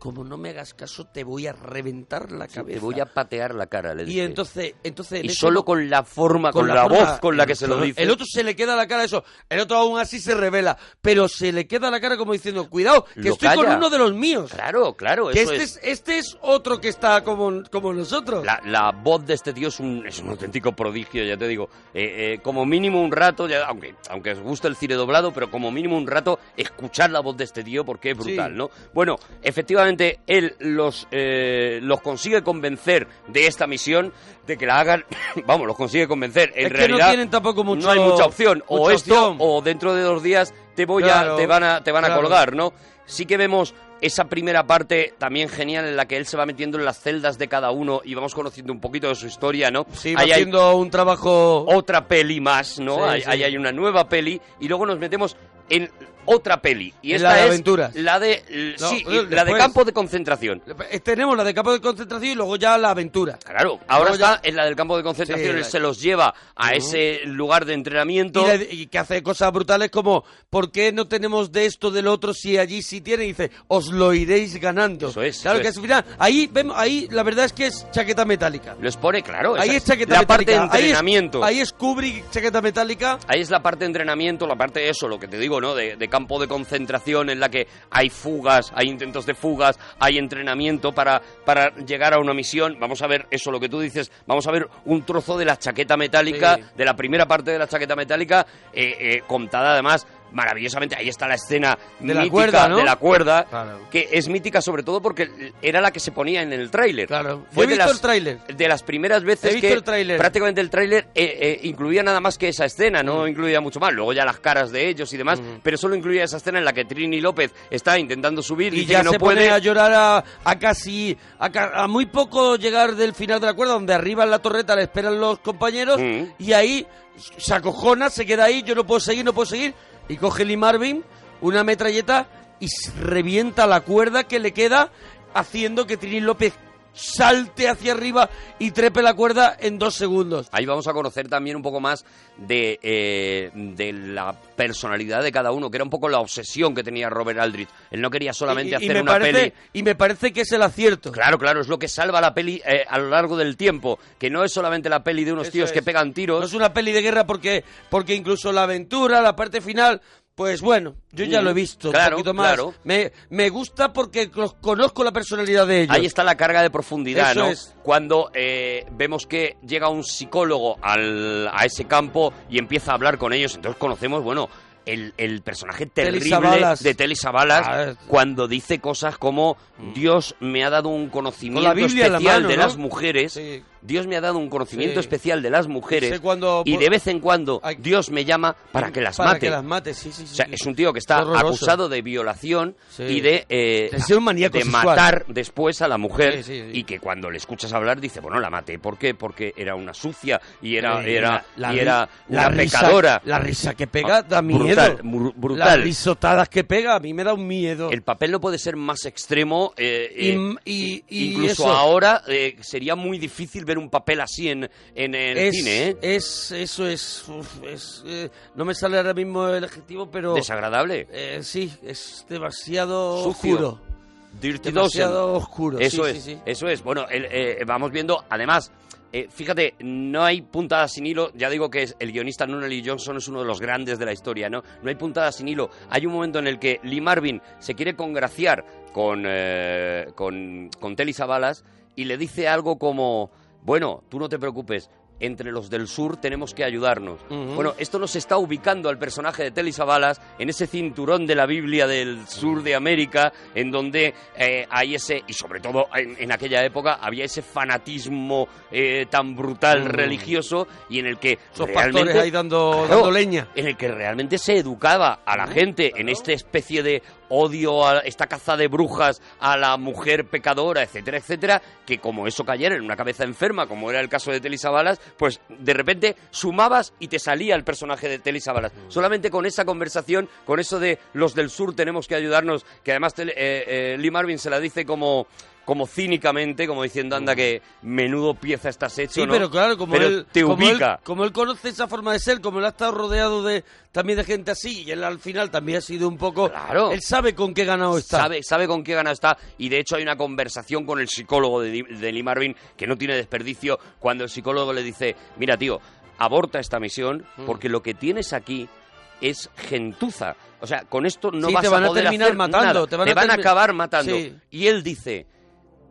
como no me hagas caso, te voy a reventar la cabeza. Te voy a patear la cara, le Y dice. entonces, entonces en Y solo con la forma, con, la, forma- voz con la que se lo dice. El otro se le queda la cara eso. El otro aún así se revela. Pero se le queda la cara como diciendo, cuidado, que Lo estoy con uno de los míos. Claro, claro, que eso este es. es... este es otro que está como, como nosotros. La, la voz de este tío es un, es un auténtico prodigio, ya te digo. Eh, eh, como mínimo un rato, ya- aunque, aunque os guste el cine doblado, pero como mínimo un rato, escuchar la voz de este tío porque es brutal, Sí. ¿no? Bueno, efectivamente, él los, eh, los consigue convencer de esta misión, de que la hagan, vamos, los consigue convencer. En Es que no realidad, tienen tampoco mucho- no hay mucha opción. o esto, opción. o dentro de dos días te voy Claro, a, te van a, te van a colgar, ¿no? Sí que vemos esa primera parte también genial en la que él se va metiendo en las celdas de cada uno y vamos conociendo un poquito de su historia, ¿no? Sí, va Ahí hay haciendo un trabajo... otra peli más, ¿no? Sí, ahí, sí. ahí hay una nueva peli y luego nos metemos en otra peli. Y esta la de es aventuras. la de... No, sí, eh, la de campo de concentración. Eh, Tenemos la de campo de concentración y luego ya la aventura. Claro, ahora Luego ya- está en la del campo de concentración, Sí, él la- se los lleva a ese lugar de entrenamiento. Y, le- y que hace cosas brutales como ¿por qué no tenemos de esto del otro si allí sí tiene? Y dice, os lo iréis ganando. Eso es, Claro eso que es. al final, ahí vemos, ahí la verdad es que es chaqueta metálica. Los pone, claro. Ahí es chaqueta la metálica. parte de Ahí es- entrenamiento. Ahí es, Kubrick, chaqueta metálica. Ahí es la parte de entrenamiento, la parte de eso, lo que te digo, ¿no? De, de campo de concentración en la que hay fugas, hay intentos de fugas, hay entrenamiento para, para llegar a una misión. Vamos a ver eso, lo que tú dices. Vamos a ver un trozo de la chaqueta metálica, Sí. de la primera parte de la chaqueta metálica, eh, eh, contada además maravillosamente. Ahí está la escena De la mítica cuerda, ¿no? de la cuerda, Claro. que es mítica sobre todo porque era la que se ponía en el tráiler. Claro. Fue he de visto las- el tráiler. de las primeras veces He visto que el tráiler. prácticamente el tráiler eh, eh, incluía nada más que esa escena, no incluía mucho más. Luego ya las caras de ellos y demás, pero solo incluía esa escena en la que Trini López está intentando subir Y ya no se puede. pone a llorar a, a casi a, a muy poco llegar del final de la cuerda, donde arriba en la torreta le esperan los compañeros Mm. y ahí se acojona, se queda ahí, yo no puedo seguir, no puedo seguir y coge Lee Marvin una metralleta y revienta la cuerda que le queda haciendo que Trini López salte hacia arriba y trepe la cuerda en dos segundos. Ahí vamos a conocer también un poco más de, eh, de la personalidad de cada uno, que era un poco la obsesión que tenía Robert Aldrich. Él no quería solamente y, y hacer me una parece, peli. y me parece que es el acierto. Claro, claro, es lo que salva la peli eh, a lo largo del tiempo, que no es solamente la peli de unos Eso tíos que pegan tiros. No es una peli de guerra porque, porque incluso la aventura, la parte final, pues bueno, yo ya Mm, lo he visto claro, un poquito más. claro. Me, me gusta porque conozco la personalidad de ellos. Ahí está la carga de profundidad, Eso ¿no? es. Cuando eh, vemos que llega un psicólogo al- a ese campo y empieza a hablar con ellos, entonces conocemos, bueno, el, el personaje terrible de Telly Savalas Ah, cuando dice cosas como Dios me ha dado un conocimiento la la especial mano, de ¿no? las mujeres. Sí. Dios me ha dado un conocimiento Sí. especial de las mujeres. Y sé cuando- y de vez en cuando. Dios me llama para que las Para mate. que las mate, sí, sí, sí. O sea, es un tío que está acusado de violación y de, eh, De ser un maníaco de matar después a la mujer y que cuando le escuchas hablar dice, bueno, la maté. ¿Por qué? Porque era una sucia y era, era, la- y era la risa- pecadora. La risa que pega Ah, da miedo. brutal, bru- brutal. Las risotadas que pega a mí me da un miedo. El papel no puede ser más extremo. eh, Y- eh, y- y incluso eso. ahora sería muy difícil ver un papel así en, en el es, cine, ¿eh? es- eso es, uf, es, eh, no me sale ahora mismo el adjetivo, pero Desagradable. eh, sí, es demasiado Sucio. oscuro. Dirty demasiado Dozen. oscuro, Eso sí, es, sí, sí. eso es. Bueno, vamos viendo, además, eh, fíjate, no hay puntadas sin hilo. Ya digo que es- el guionista Nunnally Johnson es uno de los grandes de la historia, ¿no? No hay puntadas sin hilo. Hay un momento en el que Lee Marvin se quiere congraciar con, eh, con, con Telly Savalas y le dice algo como, bueno, tú no te preocupes. Entre los del sur tenemos que ayudarnos. Bueno, esto nos está ubicando al personaje de Telly Savalas en ese cinturón de la Biblia del sur de América, en donde eh, hay ese, y sobre todo en, en aquella época, había ese fanatismo eh, tan brutal religioso y en el que Esos realmente, pastores ahí dando, Claro, dando leña. en el que realmente se educaba a la gente en esta especie de odio, a esta caza de brujas a la mujer pecadora, etcétera, etcétera, que como eso cayera en una cabeza enferma, como era el caso de Telly Savalas, pues de repente sumabas y te salía el personaje de Telly Savalas. Solamente con esa conversación, con eso de los del sur tenemos que ayudarnos, que además eh, eh, Lee Marvin se la dice como como cínicamente, como diciendo, anda que menudo pieza estás hecho, Sí, ¿no? pero claro, como Pero él, te como ubica. él- como él conoce esa forma de ser, como él ha estado rodeado de también de gente así, y él al final también ha sido un poco... Claro. Él sabe con qué ganado está. Sabe, sabe con qué gana está y de hecho hay una conversación con el psicólogo de, de Lee Marvin que no tiene desperdicio cuando el psicólogo le dice, mira tío, aborta esta misión Mm. porque lo que tienes aquí es gentuza. O sea, con esto no Sí, vas te van a poder terminar hacer matando, nada. te van a termi- acabar matando. Sí. Y él dice,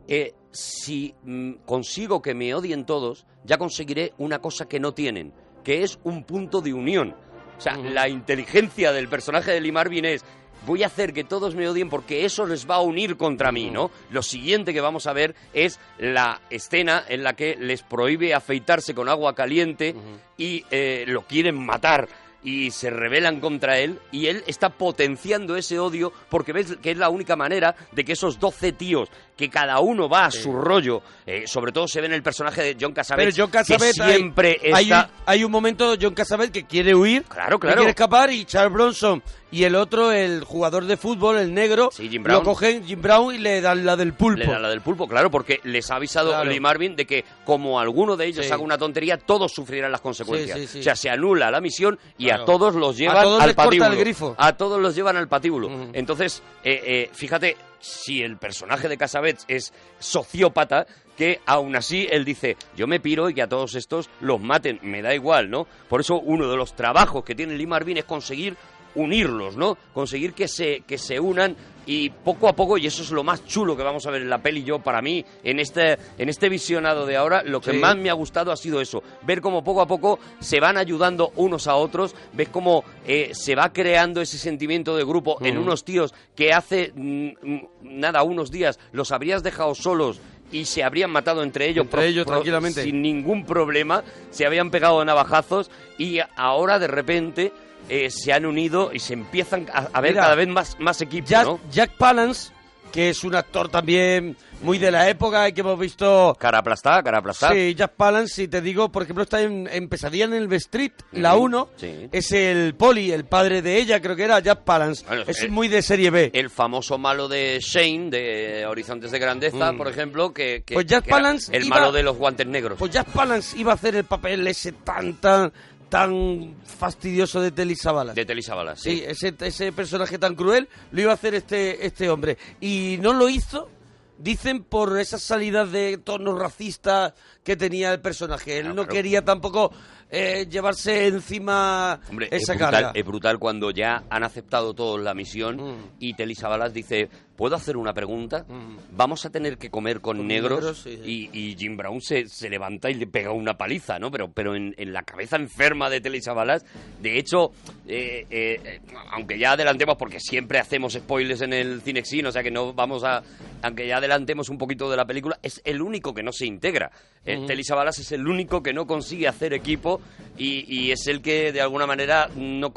eh, si mm, consigo que me odien todos, ya conseguiré una cosa que no tienen, que es un punto de unión. O sea, la inteligencia del personaje de Lee Marvin es voy a hacer que todos me odien porque eso les va a unir contra mí, ¿no? Lo siguiente que vamos a ver es la escena en la que les prohíbe afeitarse con agua caliente y eh, lo quieren matar y se rebelan contra él y él está potenciando ese odio porque ves que es la única manera de que esos 12 tíos que cada uno va a su rollo, eh, sobre todo se ve en el personaje de John Cassavetes Pero John Cassavetes que siempre hay, hay está un, hay un momento John Cassavetes que quiere huir, Claro, que claro. quiere escapar y Charles Bronson y el otro, el jugador de fútbol, el negro, Sí, Jim lo Brown. cogen Jim Brown y le dan la del pulpo. Le da la del pulpo, claro, porque les ha avisado Claro. Lee Marvin de que como alguno de ellos Sí. haga una tontería, todos sufrirán las consecuencias. Sí. O sea, se anula la misión y Claro. a todos los llevan A todos al les corta patíbulo. el grifo. A todos los llevan al patíbulo. Entonces, eh, eh, fíjate, si el personaje de Casabets es sociópata, que aún así él dice, yo me piro y que a todos estos los maten, me da igual, ¿no? Por eso uno de los trabajos que tiene Lee Marvin es conseguir unirlos, ¿no? Conseguir que se, que se unan y poco a poco, y eso es lo más chulo que vamos a ver en la peli, yo para mí, en este, en este visionado de ahora, lo que Sí. más me ha gustado ha sido eso, ver cómo poco a poco se van ayudando unos a otros, ves cómo eh, se va creando ese sentimiento de grupo en unos tíos que hace, mm, mm, nada, unos días los habrías dejado solos y se habrían matado entre ellos, Entre ellos, tranquilamente. sin ningún problema, se habían pegado navajazos y ahora de repente eh, se han unido y se empiezan a, a ver Mira, cada vez más, más equipos, Jack, ¿no? Jack Palance, que es un actor también muy de la época y que hemos visto... Cara aplastada, cara aplastada. Sí, Jack Palance, si te digo, por ejemplo, está en, en Pesadilla en el Street, la Ujú, 1, sí. es el poli, el padre de ella, creo que era Jack Palance. Bueno, es eh, muy de serie B. El famoso malo de Shane, de Horizontes de Grandeza, Mm. por ejemplo, que, que- Pues Jack que era Palance el iba- malo de los guantes negros. Pues Jack Palance iba a hacer el papel ese tan, tan, tan fastidioso de Telly Savalas. de Telly Savalas, Sí, ese, ese personaje tan cruel lo iba a hacer este, este hombre. Y no lo hizo, dicen, por esas salidas de tonos racistas que tenía el personaje. Él Claro, no quería tampoco eh, llevarse encima Hombre, esa es brutal, carga. es brutal cuando ya han aceptado todos la misión Mm. y Telly Savalas dice, ¿puedo hacer una pregunta? Mm. Vamos a tener que comer con, Con negros, negros, sí, sí. Y, y Jim Brown se, se levanta y le pega una paliza, ¿no? Pero, pero en, en la cabeza enferma de Telly Savalas, de hecho, eh, eh, aunque ya adelantemos, porque siempre hacemos spoilers en el Cinexin, o sea que no vamos a... Aunque ya adelantemos un poquito de la película, es el único que no se integra. Ujú. Telly Savalas es el único que no consigue hacer equipo y, y es el que de alguna manera no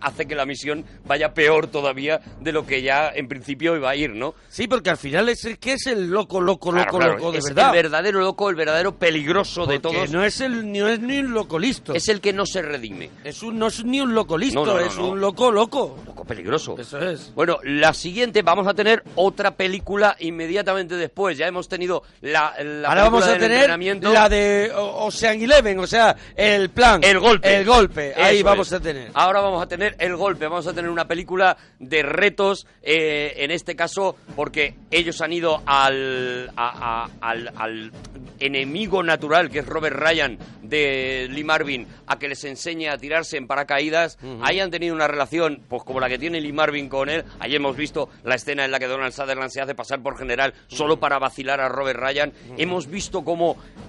hace que la misión vaya peor todavía de lo que ya en principio iba a ir, ¿no? Sí, porque al final es el que es el loco, loco, Claro, loco, claro, loco, de es verdad. el verdadero loco, el verdadero peligroso de todos. no es, el, no es ni un loco listo. Es el que no se redime. Es un, no es ni un loco listo, No, no, no, es un loco loco. Loco peligroso. Eso es. Bueno, la siguiente vamos a tener otra película inmediatamente después. Ya hemos tenido la, la Ahora vamos a del tener la de Ocean Eleven, o sea, el plan. El golpe. El golpe. Ahí Eso vamos es. a tener. Ahora vamos a tener el golpe. Vamos a tener una película de retos, eh, en este caso, porque ellos han ido al, a- a- al, al enemigo natural, que es Robert Ryan de Lee Marvin, a que les enseñe a tirarse en paracaídas. Ahí han tenido una relación, pues como la que tiene Lee Marvin con él. Ahí hemos visto la escena en la que Donald Sutherland se hace pasar por general solo para vacilar a Robert Ryan. Hemos visto cómo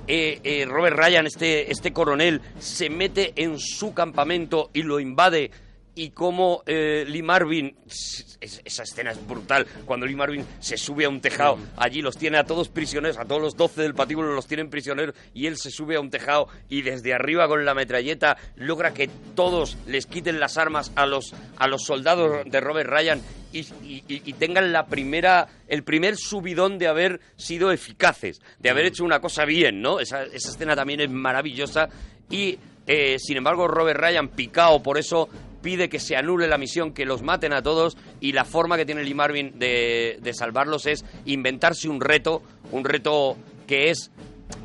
eh, eh, Robert Ryan, este, este coronel, se mete en su campamento y lo invade. Y cómo eh, Lee Marvin, es- esa escena es brutal, cuando Lee Marvin se sube a un tejado, allí los tiene a todos prisioneros, a todos los 12 del patíbulo los tienen prisioneros, y él se sube a un tejado y desde arriba con la metralleta logra que todos les quiten las armas a los, a los soldados de Robert Ryan y tengan la primera, el primer subidón de haber sido eficaces, de haber hecho una cosa bien, ¿no? Esa, esa escena también es maravillosa y, eh, sin embargo, Robert Ryan, picado por eso, pide que se anule la misión, que los maten a todos y la forma que tiene Lee Marvin de, de salvarlos es inventarse un reto, un reto que es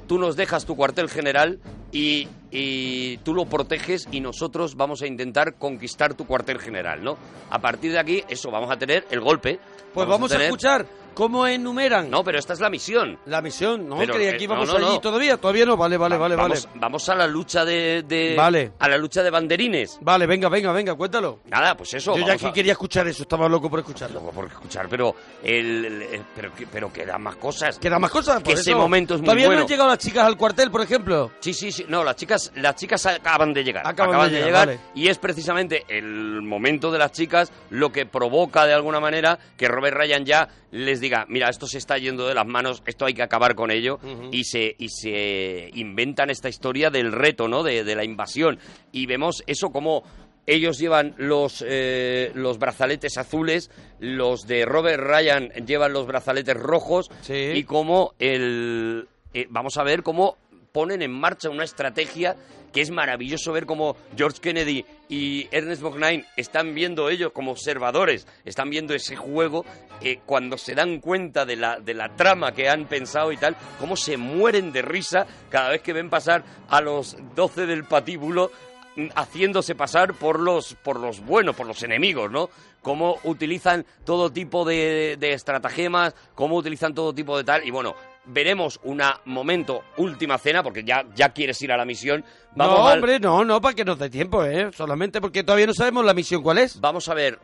tú nos dejas tu cuartel general y, y tú lo proteges y nosotros vamos a intentar conquistar tu cuartel general, ¿no? A partir de aquí, eso, vamos a tener el golpe. Pues vamos a, tener- escuchar cómo enumeran No, pero esta es la misión. la misión. No, Pero, creía que no, íbamos no, allí no. todavía. Todavía no. Vale, vale, Va- vale, vale. vamos, vamos a la lucha de, de- Vale. a la lucha de banderines. Vale, venga, venga, venga, cuéntalo. Nada, pues eso. Yo ya vamos que a- quería escuchar eso, estaba loco por escucharlo. Loco por escuchar, pero el, el- el- pero que- pero quedan más cosas. ¿Quedan más cosas? Que Por ese eso. momento es muy Todavía bueno. no han llegado las chicas al cuartel, por ejemplo. Sí, sí, sí. No, las chicas, las chicas acaban de llegar. Acaban de llegar, vale. y es precisamente el momento de las chicas lo que provoca de alguna manera que Robert Ryan ya les diga, mira, esto se está yendo de las manos, esto hay que acabar con ello y se y se inventan esta historia del reto, ¿no? De, de la invasión y vemos eso como ellos llevan los, eh, los brazaletes azules, los de Robert Ryan llevan los brazaletes rojos Sí. y como el... eh, vamos a ver cómo ponen en marcha una estrategia que es maravilloso ver cómo George Kennedy y Ernest Borgnine están viendo ellos como observadores, están viendo ese juego, eh, cuando se dan cuenta de la, de la trama que han pensado y tal, cómo se mueren de risa cada vez que ven pasar a los 12 del patíbulo mm, haciéndose pasar por los por los buenos, por los enemigos, ¿no? Cómo utilizan todo tipo de, de estratagemas, cómo utilizan todo tipo de tal, y bueno, veremos una momento última cena, porque ya, ya quieres ir a la misión. Vamos no, al- hombre, no, no, para que nos dé tiempo, ¿eh? Solamente porque todavía no sabemos la misión cuál es. Vamos a ver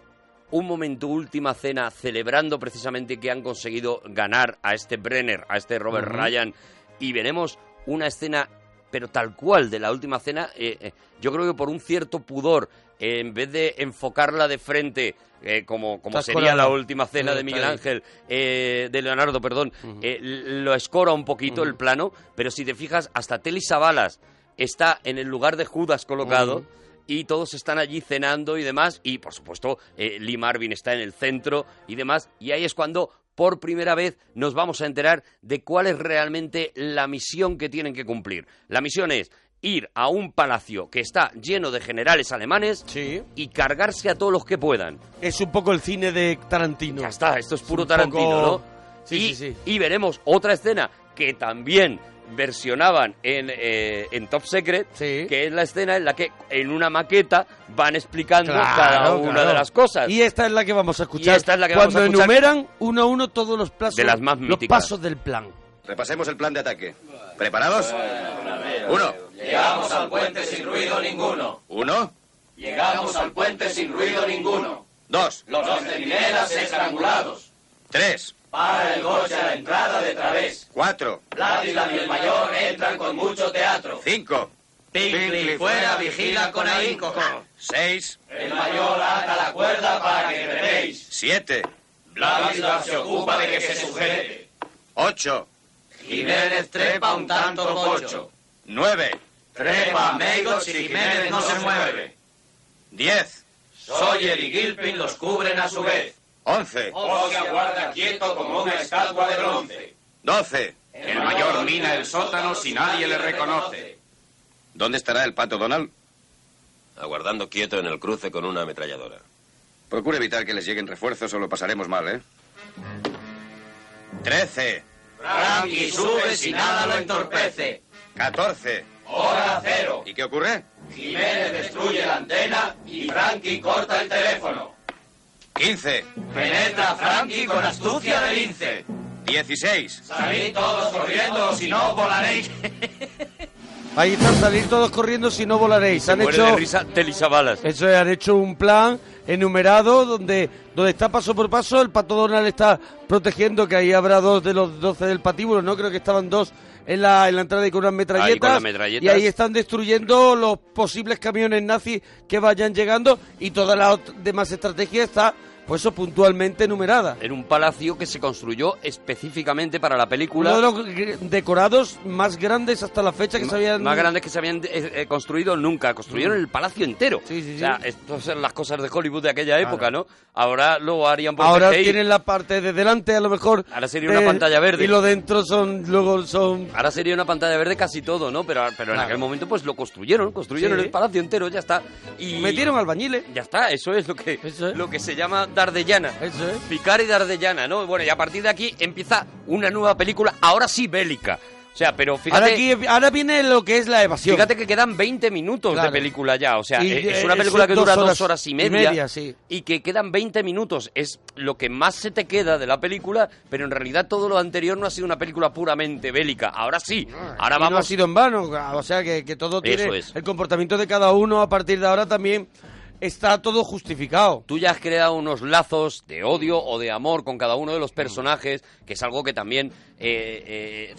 un momento última cena celebrando precisamente que han conseguido ganar a este Brenner, a este Robert. Ryan y veremos una escena pero tal cual de la última cena, eh, eh, yo creo que por un cierto pudor, eh, en vez de enfocarla de frente, eh, como, sería la última cena de Miguel. Ángel, eh, de Leonardo, perdón, eh, lo escora un poquito el plano, pero si te fijas, hasta Telly Savalas está en el lugar de Judas colocado y todos están allí cenando y demás, y por supuesto eh, Lee Marvin está en el centro y demás, y ahí es cuando por primera vez nos vamos a enterar de cuál es realmente la misión que tienen que cumplir. La misión es ir a un palacio que está lleno de generales alemanes Sí. y cargarse a todos los que puedan. Es un poco el cine de Tarantino. Ya está, esto es puro un Tarantino, poco- ¿no? Sí, y, sí, sí. y veremos otra escena que también versionaban en, eh, en Top Secret, Sí. que es la escena en la que en una maqueta van explicando Claro, cada una claro. de las cosas. Y esta es la que vamos a escuchar. Y esta es la que Cuando vamos a escuchar. enumeran uno a uno todos los pasos, De las más los míticas. pasos del plan. Repasemos el plan de ataque. ¿Preparados? Uno. Llegamos al puente sin ruido ninguno. Uno. Llegamos al puente sin ruido ninguno. Dos. Los dos centinelas estrangulados. Tres. Para el Goya a la entrada de través. Cuatro. Vladislas y el mayor entran con mucho teatro. Cinco. Pinkley fuera, vigila con ahínco. Seis. El mayor ata la cuerda para que trepéis. Siete. Vladislas se ocupa de que se sujete. Ocho. Jiménez trepa un tanto cocho. Nueve. Trepa amigos y Jiménez no se mueve. Diez. Sawyer y Gilpin los cubren a su vez. Once. Oz aguarda quieto como una estatua de bronce. Doce. El mayor mina el sótano si nadie le reconoce. ¿Dónde estará el pato Donald? Aguardando quieto en el cruce con una ametralladora. Procure evitar que les lleguen refuerzos o lo pasaremos mal, ¿eh? Trece. Frankie sube si nada lo entorpece. Catorce. Hora cero. ¿Y qué ocurre? Jiménez destruye la antena y Frankie corta el teléfono. Quince. Penetra Frankie con astucia de lince. Dieciséis. Salid todos corriendo o si no volaréis. Ahí están, salir todos corriendo si no volaréis. Han hecho, de risa eso es, han hecho un plan enumerado donde, donde está paso por paso. El pato Donald está protegiendo que ahí habrá dos de los doce del patíbulo, ¿no? Creo que estaban dos en la, en la entrada y con unas metralletas. Ahí con las metralletas. Y ahí están destruyendo los posibles camiones nazis que vayan llegando y toda la demás estrategia está, pues eso, puntualmente enumerada. En un palacio que se construyó específicamente para la película. Uno de los decorados más grandes hasta la fecha que se habían... más grandes que se habían eh, eh, construido nunca. Construyeron el palacio entero. Mm. Sí, sí, O sea, sí. estas son las cosas de Hollywood de aquella época, ¿no? Ahora lo harían por Ahora CGI. tienen la parte de delante, a lo mejor. Ahora sería de- una pantalla verde. Y lo dentro son, luego son. Ahora sería una pantalla verde casi todo, ¿no? Pero, pero en Claro. aquel momento pues lo construyeron, construyeron el palacio entero, ya está. Y Metieron albañiles. Ya está, eso es lo que, Eso es. lo que se llama Dardellana. Eso es. Picar y Dardellana, ¿no? Bueno, y a partir de aquí empieza una nueva película, ahora sí bélica. O sea, pero fíjate... Ahora, aquí, ahora viene lo que es la evasión. Fíjate que quedan 20 minutos Claro. de película ya, o sea, Y, eh, es eh, una película que dos dura horas dos horas y y media, media, sí. y que quedan 20 minutos, es lo que más se te queda de la película, pero en realidad todo lo anterior no ha sido una película puramente bélica, ahá sí, ahora Y no ha vamos... sido en vano. O sea, que, que todo tiene. Eso es. El comportamiento de cada uno a partir de ahora también está todo justificado. Tú ya has creado unos lazos de odio o de amor con cada uno de los personajes, que es algo que también, eh, eh,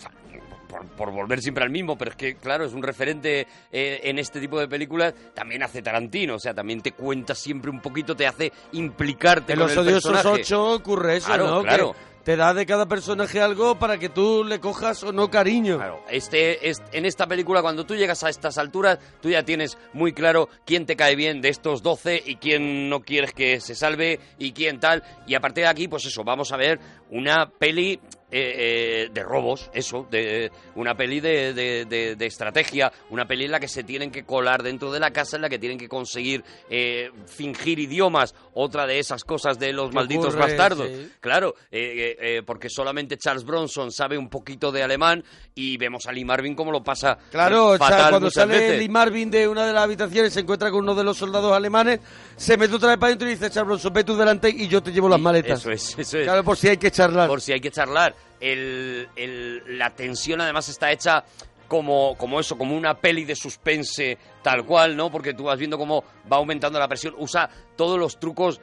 por, por volver siempre al mismo, pero es que, claro, es un referente eh, en este tipo de películas, también hace Tarantino, o sea, también te cuenta siempre un poquito, te hace implicarte En con los el odiosos personaje. 8 ocurre eso, Claro, ¿no? claro. Que te da de cada personaje algo para que tú le cojas o no cariño. Claro, este, es- en esta película, cuando tú llegas a estas alturas, tú ya tienes muy claro quién te cae bien de estos 12 y quién no quieres que se salve y quién tal. Y a partir de aquí, pues eso, vamos a ver una peli eh, eh, de robos, eso, de una peli de, de- de- de estrategia, una peli en la que se tienen que colar dentro de la casa, en la que tienen que conseguir eh, fingir idiomas, otra de esas cosas de los malditos ocurre, bastardos. sí. Claro, eh, porque solamente Charles Bronson sabe un poquito de alemán y vemos a Lee Marvin cómo lo pasa Claro, o sea, fatal cuando sale veces. Lee Marvin de una de las habitaciones, se encuentra con uno de los soldados alemanes, se mete otra vez para adentro y dice, Charles Bronson, ve tú delante y yo te llevo las maletas. Eso es, eso es. Claro, por si hay que charlar. por si hay que charlar. El, el- la tensión además está hecha como, como eso, como una peli de suspense tal cual, ¿no? Porque tú vas viendo cómo va aumentando la presión. Usa todos los trucos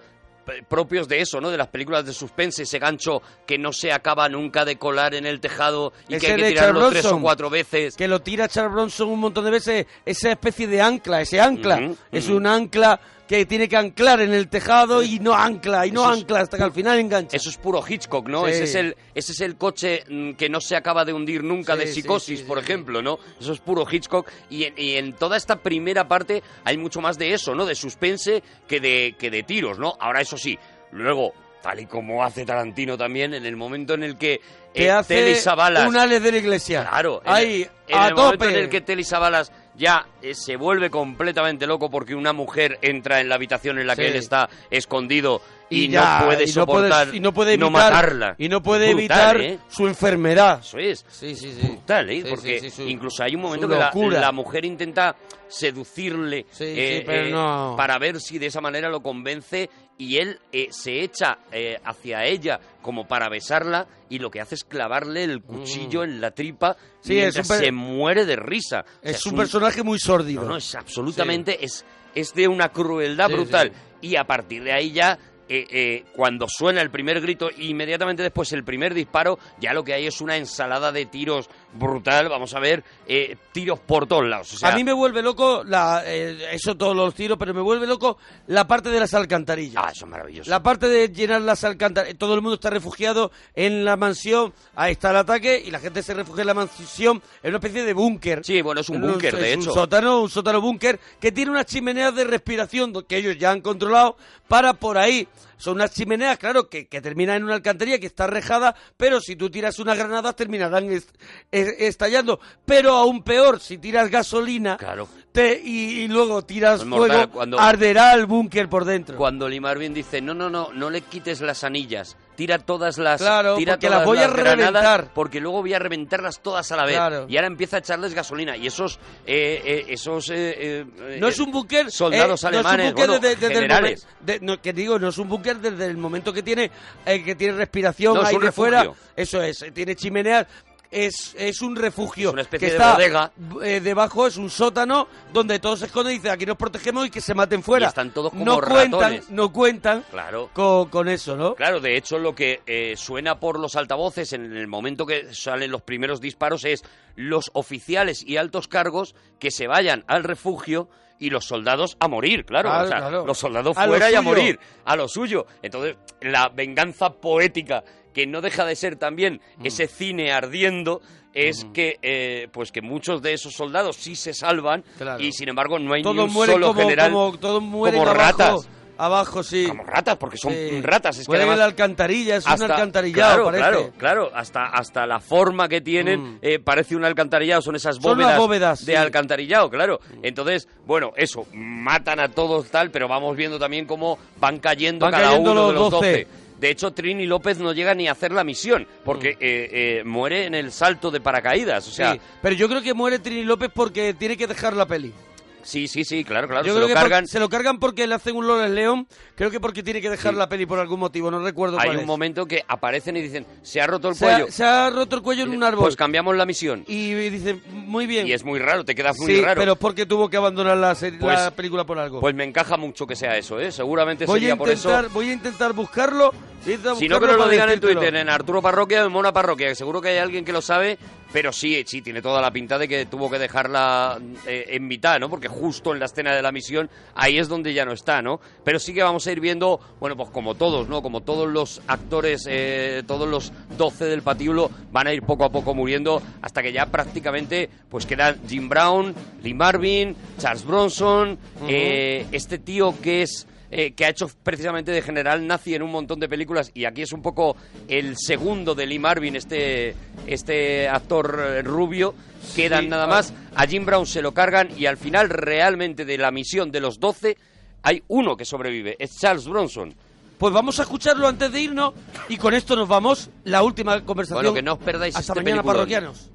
eh, propios de eso, ¿no? De las películas de suspense, ese gancho que no se acaba nunca de colar en el tejado y Ese que hay que tirarlo Charles tres o Bronson, cuatro veces. Que lo tira Charles Bronson un montón de veces, esa especie de ancla, ese ancla. Es un ancla que tiene que anclar en el tejado y no ancla, y no Eso ancla hasta que al final engancha. Eso es puro Hitchcock, ¿no? Sí. Ese es el ese es el coche mm, que no se acaba de hundir nunca Sí, de psicosis, sí, por ejemplo, ¿no? Eso es puro Hitchcock y en, y en toda esta primera parte hay mucho más de eso, ¿no? De suspense que de que de tiros, ¿no? Ahora eso sí, luego tal y como hace Tarantino también en el momento en el que eh, hace Telly Savalas un Alex de la iglesia. Claro, en Ahí, el, en a el momento en el que Telly Savalas ya eh, se vuelve completamente loco porque una mujer entra en la habitación en la que él está escondido y, ya, no puede y no puede- soportar y no puede evitar, matarla. y no puede Brutal, evitar ¿eh? su enfermedad. Eso es. Sí, sí, sí. Brutal, ¿eh? Sí, Porque sí, sí, su- incluso hay un momento que la, mujer intenta seducirle eh, eh, no. para ver si de esa manera lo convence y él eh, se echa eh, hacia ella como para besarla y lo que hace es clavarle el cuchillo en la tripa Mm. Sí, per- se muere de risa. O sea, Es un un- personaje muy sórdido. no, no, es absolutamente, es, es de una crueldad Sí, brutal. Y a partir de ahí ya, eh, eh, cuando suena el primer grito, inmediatamente después el primer disparo, ya lo que hay es una ensalada de tiros brutal. Vamos a ver, eh, tiros por todos lados. O sea, a mí me vuelve loco la, eh, eso todos los tiros, pero me vuelve loco la parte de las alcantarillas. Ah, eso es maravilloso. La parte de llenar las alcantarillas. Todo el mundo está refugiado en la mansión. Ahí está el ataque y la gente se refugia en la mansión. Es una especie de búnker. Sí, bueno, es un búnker, de hecho. Un sótano, un sótano búnker que tiene unas chimeneas de respiración que ellos ya han controlado para por ahí. Son unas chimeneas, claro, que, que terminan en una alcantarilla que está rejada, pero si tú tiras unas granadas terminarán est- es- estallando. Pero aún peor, si tiras gasolina Claro. te- y, y luego tiras Es mortal, fuego, cuando- arderá el búnker por dentro. Cuando Marvin dice, no, no, no, no le quites las anillas, tira todas las Claro, tira porque todas las voy a reventar. porque luego voy a reventarlas todas a la vez. Claro. Y ahora empieza a echarles gasolina. Y esos, eh, eh, esos eh, eh, No eh, es un búnker soldados eh, alemanes, no es un bueno, desde, desde el generales. de- no, que digo, no es un búnker desde el momento que tiene eh, que tiene respiración No, es ahí un de fuera. Eso es, eh, tiene chimeneas. Es, es un refugio Es una especie que de está bodega. eh, debajo es un sótano donde todos se esconden y dicen aquí nos protegemos y que se maten fuera. Y están todos como no cuentan, ratones. no cuentan Claro. con, con eso, ¿no? Claro, de hecho lo que eh, suena por los altavoces en el momento que salen los primeros disparos es los oficiales y altos cargos que se vayan al refugio y los soldados a morir, claro. Claro, o sea, claro. los soldados lo fuera y a morir, a lo suyo. Entonces, la venganza poética, que no deja de ser también Mm. ese cine ardiendo, es que eh, pues que muchos de esos soldados sí se salvan Claro. y sin embargo no hay ni Todos un mueren solo como, general como todos mueren como abajo, ratas. abajo sí. Como ratas, porque son Sí. ratas. Es que Mueren en además- la alcantarilla, es un alcantarillado, claro, parece. Claro, claro, hasta, hasta la forma que tienen Mm. eh, parece un alcantarillado, son esas bóvedas, de sí. alcantarillado, claro. Entonces, bueno, eso, matan a todos tal, pero vamos viendo también cómo van cayendo Van cada cayendo uno de los los 12. 12. De hecho, Trini López no llega ni a hacer la misión, porque eh, eh, muere en el salto de paracaídas. O sea, Sí, pero yo creo que muere Trini López porque tiene que dejar la peli. Sí, sí, sí, claro, claro. yo se creo lo que por- cargan. se lo cargan porque le hacen un Loles León. Creo que porque tiene que dejar Sí. la peli por algún motivo, no recuerdo Hay cuál un es. momento que aparecen y dicen, se ha roto el se, cuello. ha, se ha roto el cuello en un árbol. Pues cambiamos la misión. y dicen, muy bien. Y es muy raro, te quedas muy sí, raro. pero es porque tuvo que abandonar la, serie- Pues- la película por algo. Pues me encaja mucho que sea eso, ¿eh? Seguramente voy, sería por eso. voy a intentar buscarlo. voy a intentar Si no, que nos lo digan en. Twitter, en Arturo Parroquia o en Mona Parroquia, que seguro que hay alguien que lo sabe, pero sí, sí, tiene toda la pinta de que tuvo que dejarla eh, en mitad, ¿no? Porque justo en la escena de la misión, ahí es donde ya no está, ¿no? Pero sí que vamos a ir viendo, bueno, pues como todos, ¿no? Como todos los actores, eh, todos los 12 del patíbulo van a ir poco a poco muriendo hasta que ya prácticamente, pues quedan Jim Brown, Lee Marvin, Charles Bronson, eh, este tío que es eh, que ha hecho precisamente de general nazi en un montón de películas y aquí es un poco el segundo de Lee Marvin, este, este actor eh, rubio. Quedan Sí, nada más, a Jim Brown se lo cargan y al final realmente de la misión de los 12 hay uno que sobrevive, es Charles Bronson. Pues vamos a escucharlo antes de irnos y con esto nos vamos. La última conversación. Bueno, que no os perdáis Hasta este mañana, peliculón. parroquianos.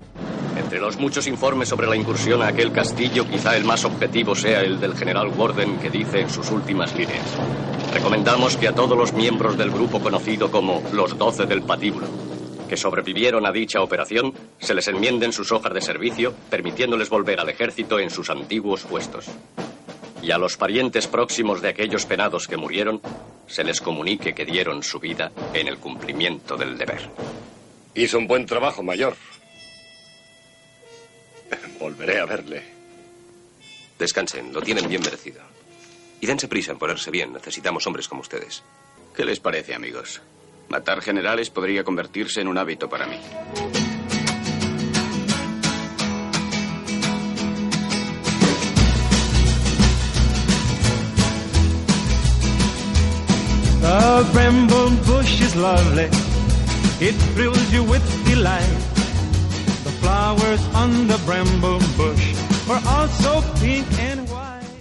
Entre los muchos informes sobre la incursión a aquel castillo, quizá el más objetivo sea el del general Warden que dice en sus últimas líneas. Recomendamos que a todos los miembros del grupo conocido como los Doce del Patíbulo, que sobrevivieron a dicha operación, se les enmienden sus hojas de servicio, permitiéndoles volver al ejército en sus antiguos puestos. Y a los parientes próximos de aquellos penados que murieron, se les comunique que dieron su vida en el cumplimiento del deber. Hizo un buen trabajo, mayor. Volveré a verle. Descansen, lo tienen bien merecido. Y dense prisa en ponerse bien. Necesitamos hombres como ustedes. ¿Qué les parece, amigos? Matar generales podría convertirse en un hábito para mí. The bramble bush is lovely. It thrills you with delight. Flowers on the bramble bush are also pink and